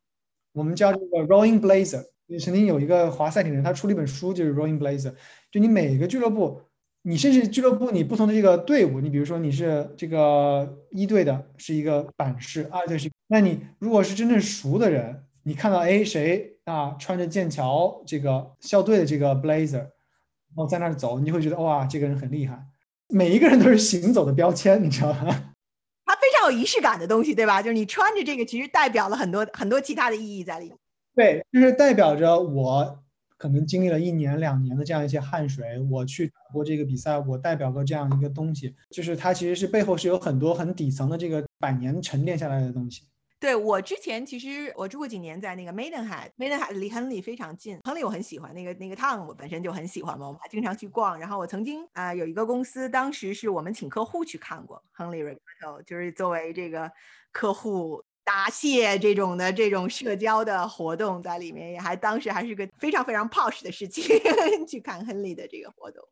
我们叫这个 rolling blazer。曾经有一个华赛艇人，他出了一本书，就是 rolling blazer。就你每个俱乐部。你甚至俱乐部，你不同的这个队伍，你比如说你是这个一队的，是一个板式，二队是。那你如果是真正熟的人，你看到哎谁啊穿着剑桥这个校队的这个 blazer，然后在那儿走，你就会觉得哇这个人很厉害。每一个人都是行走的标签，你知道吗？它非常有仪式感的东西，对吧？就是你穿着这个，其实代表了很多很多其他的意义在里面。对，就是代表着我。可能经历了一年两年的这样一些汗水，我去打过这个比赛，我代表过这样一个东西，就是它其实是背后是有很多很底层的这个百年沉淀下来的东西。对我之前其实我住过几年在那个 Maidenhead，Maidenhead 离亨利非常近，亨利我很喜欢那个那个 town，我本身就很喜欢嘛，我们还经常去逛。然后我曾经啊有一个公司，当时是我们请客户去看过亨利 Regatta，就是作为这个客户。答谢这种的这种社交的活动在里面，也还当时还是个非常非常 posh 的事情，去看亨利的这个活动。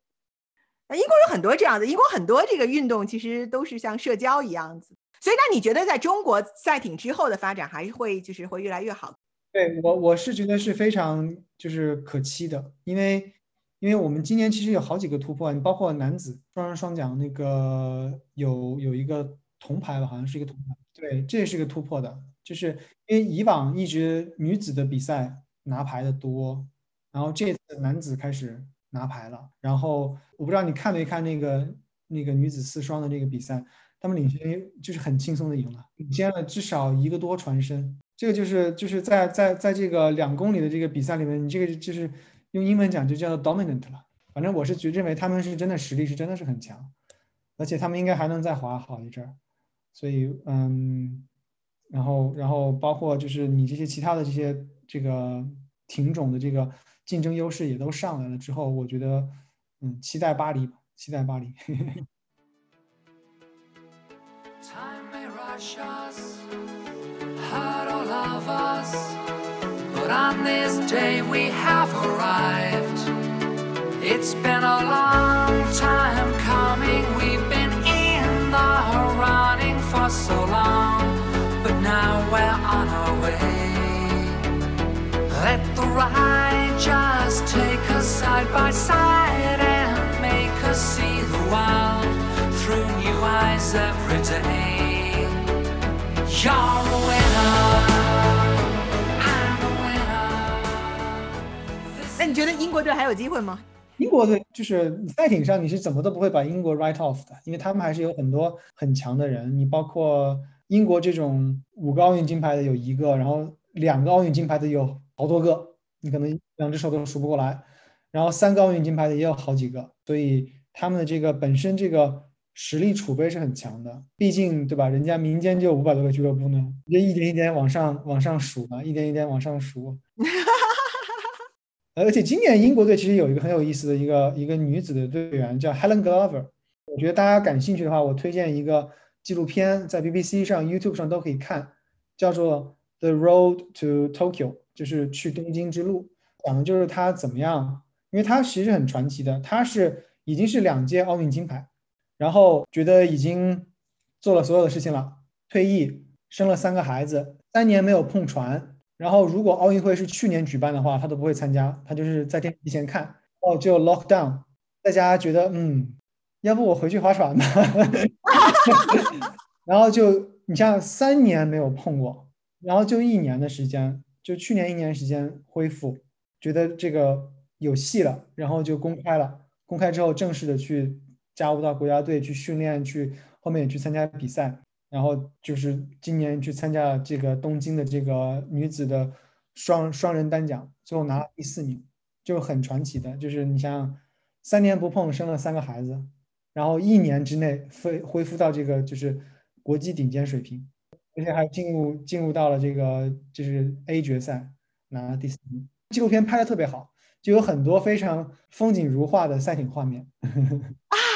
那英国有很多这样的，英国很多这个运动其实都是像社交一样子。所以，那你觉得在中国赛艇之后的发展还会就是会越来越好？对我我是觉得是非常就是可期的，因为因为我们今年其实有好几个突破，你包括男子双人双桨那个有有一个铜牌吧，好像是一个铜牌。对，这也是个突破的，就是因为以往一直女子的比赛拿牌的多，然后这次男子开始拿牌了。然后我不知道你看没看那个那个女子四双的那个比赛，他们领先就是很轻松的赢了，领先了至少一个多船身。这个就是就是在在在这个两公里的这个比赛里面，你这个就是用英文讲就叫做 dominant 了。反正我是觉认为他们是真的实力是真的是很强，而且他们应该还能再滑好一阵儿。所以，嗯，然后，然后包括就是你这些其他的这些这个品种的这个竞争优势也都上来了之后，我觉得，嗯，期待巴黎吧，期待巴黎。Time may rush us, hurt all of us, but on this day we have arrived. It's been a long time coming, we've been in the running for so long, but now we're on our way. Let the ride just take us side by side and make us see the wild. New eyes every day. You're a winner. I'm a winner. 那你觉得英国队还有机会吗？英国队就是赛艇上，你是怎么都不会把英国 write off 的，因为他们还是有很多很强的人。你包括英国这种五个奥运金牌的有一个，然后两个奥运金牌的有好多个，你可能两只手都数不过来。然后三个奥运金牌的也有好几个，所以他们的这个本身这个实力储备是很强的。毕竟对吧，人家民间就五百多个俱乐部呢，就一点一点往上往上数嘛，一点一点往上数。而且今年英国队其实有一个很有意思的一个一个女子的队员叫 Helen Glover，我觉得大家感兴趣的话，我推荐一个纪录片，在 BBC 上、YouTube 上都可以看，叫做《The Road to Tokyo》，就是去东京之路，讲的就是她怎么样，因为她其实很传奇的，她是已经是两届奥运金牌，然后觉得已经做了所有的事情了，退役，生了三个孩子，三年没有碰船。然后，如果奥运会是去年举办的话，他都不会参加，他就是在电视机前看，哦，就 lock down，在家觉得，嗯，要不我回去划船吧。然后就你像三年没有碰过，然后就一年的时间，就去年一年时间恢复，觉得这个有戏了，然后就公开了，公开之后正式的去加入到国家队去训练，去后面也去参加比赛。然后就是今年去参加这个东京的这个女子的双双人单桨，最后拿了第四名，就很传奇的。就是你想想三年不碰，生了三个孩子，然后一年之内恢恢复到这个就是国际顶尖水平，而且还进入进入到了这个就是 A 决赛，拿了第四名。纪录片拍的特别好，就有很多非常风景如画的赛艇画面啊。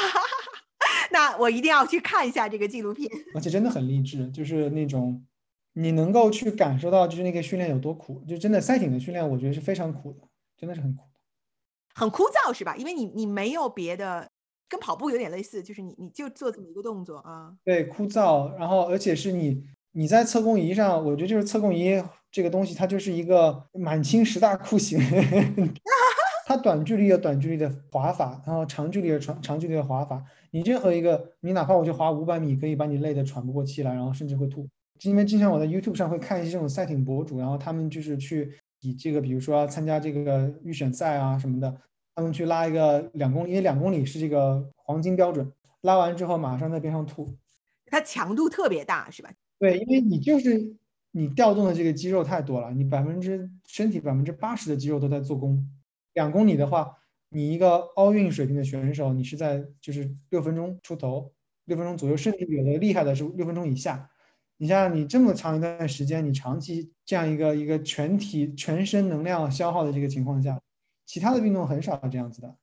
那我一定要去看一下这个纪录片。而且真的很励志，就是那种你能够去感受到，就是那个训练有多苦。就真的赛艇的训练，我觉得是非常苦的，真的是很苦的，很枯燥是吧？因为你你没有别的，跟跑步有点类似，就是你你就做这么一个动作啊。对，枯燥，然后而且是你你在测控仪上，我觉得就是测控仪这个东西，它就是一个满清十大酷刑。它短距离有短距离的滑法，然后长距离有长长距离的滑法。你任何一个，你哪怕我就滑五百米，可以把你累得喘不过气来，然后甚至会吐。因为经常我在 YouTube 上会看一些这种赛艇博主，然后他们就是去以这个，比如说参加这个预选赛啊什么的，他们去拉一个两公里，因为两公里是这个黄金标准，拉完之后马上在边上吐。它强度特别大，是吧？对，因为你就是你调动的这个肌肉太多了，你百分之身体百分之八十的肌肉都在做功。两公里的话，你一个奥运水平的选手，你是在就是六分钟出头，六分钟左右，甚至有的厉害的是六分钟以下。你像你这么长一段时间，你长期这样一个一个全体全身能量消耗的这个情况下，其他的运动很少这样子的。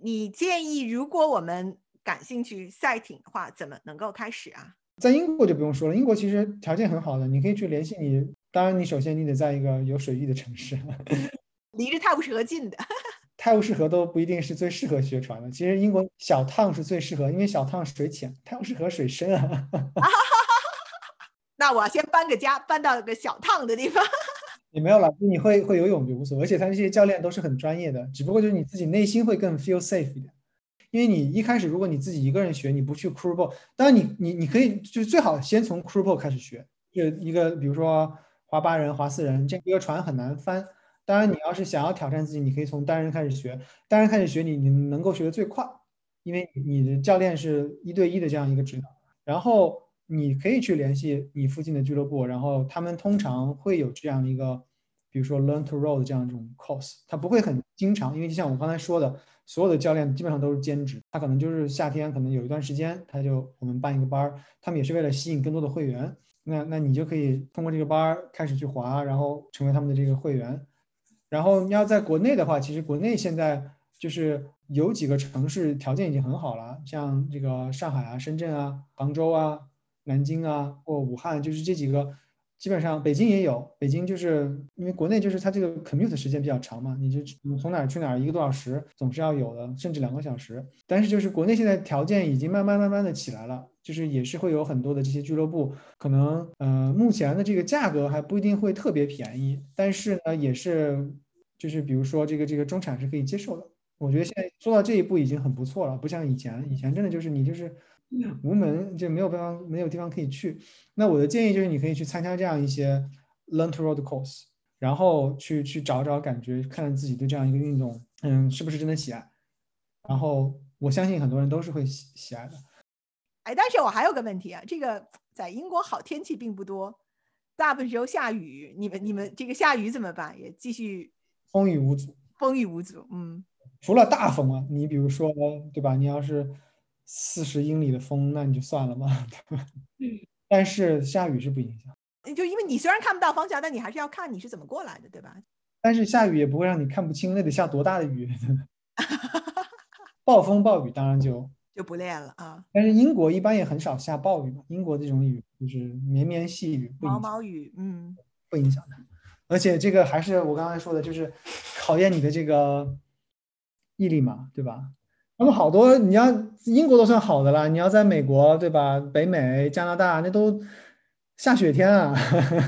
你建议，如果我们感兴趣赛艇的话，怎么能够开始啊？在英国就不用说了，英国其实条件很好的，你可以去联系你。当然，你首先你得在一个有水域的城市。离着泰晤士河近的，泰晤士河都不一定是最适合学船的。其实英国小烫是最适合，因为小烫水浅，泰晤士河水深啊。那我先搬个家，搬到个小烫的地方。也没有了，你会会游泳就无所谓。而且他这些教练都是很专业的，只不过就是你自己内心会更 feel safe 一点。因为你一开始如果你自己一个人学，你不去 crew b o 当然你你你可以就是最好先从 crew b o 开始学，就一个比如说划八人、划四人，这一个船很难翻。当然，你要是想要挑战自己，你可以从单人开始学。单人开始学，你你能够学的最快，因为你的教练是一对一的这样一个指导。然后你可以去联系你附近的俱乐部，然后他们通常会有这样一个，比如说 learn to row 的这样一种 course，它不会很经常，因为就像我刚才说的，所有的教练基本上都是兼职，他可能就是夏天可能有一段时间，他就我们办一个班儿，他们也是为了吸引更多的会员。那那你就可以通过这个班儿开始去滑，然后成为他们的这个会员。然后你要在国内的话，其实国内现在就是有几个城市条件已经很好了，像这个上海啊、深圳啊、杭州啊、南京啊或武汉，就是这几个，基本上北京也有。北京就是因为国内就是它这个 commute 时间比较长嘛，你就从哪儿去哪儿一个多小时总是要有的，甚至两个小时。但是就是国内现在条件已经慢慢慢慢的起来了，就是也是会有很多的这些俱乐部，可能呃目前的这个价格还不一定会特别便宜，但是呢也是。就是比如说这个这个中产是可以接受的，我觉得现在做到这一步已经很不错了，不像以前，以前真的就是你就是无门就没有办法没有地方可以去。那我的建议就是你可以去参加这样一些 learn to road course，然后去去找找感觉，看看自己对这样一个运动，嗯，是不是真的喜爱。然后我相信很多人都是会喜喜爱的。哎，但是我还有个问题啊，这个在英国好天气并不多，大部分时候下雨，你们你们这个下雨怎么办？也继续。风雨无阻，风雨无阻，嗯，除了大风啊，你比如说，对吧？你要是四十英里的风，那你就算了嘛，对吧？但是下雨是不影响，就因为你虽然看不到方向，但你还是要看你是怎么过来的，对吧？但是下雨也不会让你看不清，那得下多大的雨？暴风暴雨当然就就不练了啊。但是英国一般也很少下暴雨嘛，英国这种雨就是绵绵细雨，毛毛雨，嗯，不影响的。而且这个还是我刚才说的，就是考验你的这个毅力嘛，对吧？那么好多，你要英国都算好的了，你要在美国，对吧？北美、加拿大那都下雪天啊。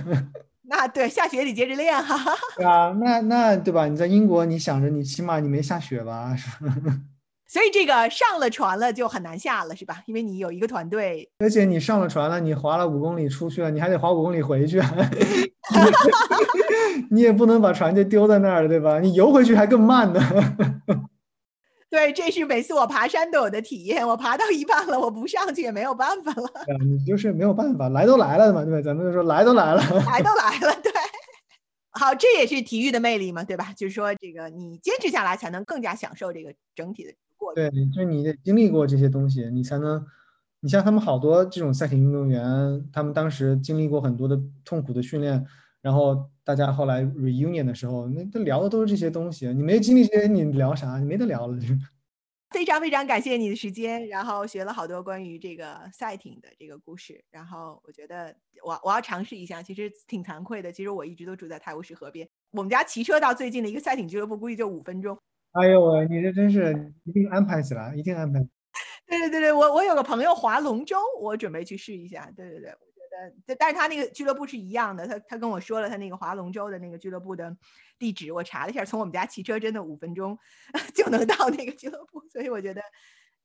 那对，下雪你接着练哈。对啊，那那对吧？你在英国，你想着你起码你没下雪吧？所以这个上了船了就很难下了，是吧？因为你有一个团队，而且你上了船了，你划了五公里出去了，你还得划五公里回去，你也不能把船就丢在那儿了，对吧？你游回去还更慢呢。对，这是每次我爬山都有的体验。我爬到一半了，我不上去也没有办法了。你就是没有办法，来都来了嘛，对吧？咱们就说来都来了，来都 来了，对。好，这也是体育的魅力嘛，对吧？就是说，这个你坚持下来，才能更加享受这个整体的。对，就你得经历过这些东西，你才能。你像他们好多这种赛艇运动员，他们当时经历过很多的痛苦的训练，然后大家后来 reunion 的时候，那都聊的都是这些东西。你没经历这些，你聊啥？你没得聊了。非常非常感谢你的时间，然后学了好多关于这个赛艇的这个故事，然后我觉得我我要尝试一下，其实挺惭愧的，其实我一直都住在泰晤士河边，我们家骑车到最近的一个赛艇俱乐部估计就五分钟。哎呦喂，你这真是一定安排起来，一定安排。对对对对，我我有个朋友划龙舟，我准备去试一下。对对对，我觉得，但是他那个俱乐部是一样的，他他跟我说了他那个划龙舟的那个俱乐部的地址，我查了一下，从我们家骑车真的五分钟 就能到那个俱乐部，所以我觉得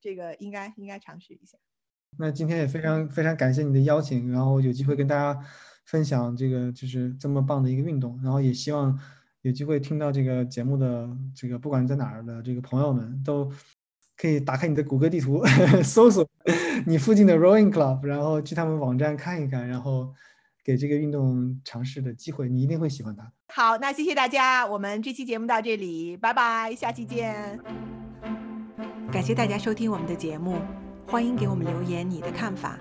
这个应该应该尝试一下。那今天也非常非常感谢你的邀请，然后有机会跟大家分享这个就是这么棒的一个运动，然后也希望有机会听到这个节目的这个不管在哪儿的这个朋友们都。可以打开你的谷歌地图，搜索你附近的 rowing club，然后去他们网站看一看，然后给这个运动尝试的机会，你一定会喜欢它。好，那谢谢大家，我们这期节目到这里，拜拜，下期见。感谢大家收听我们的节目，欢迎给我们留言你的看法。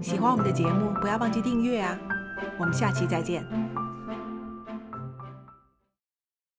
喜欢我们的节目，不要忘记订阅啊！我们下期再见。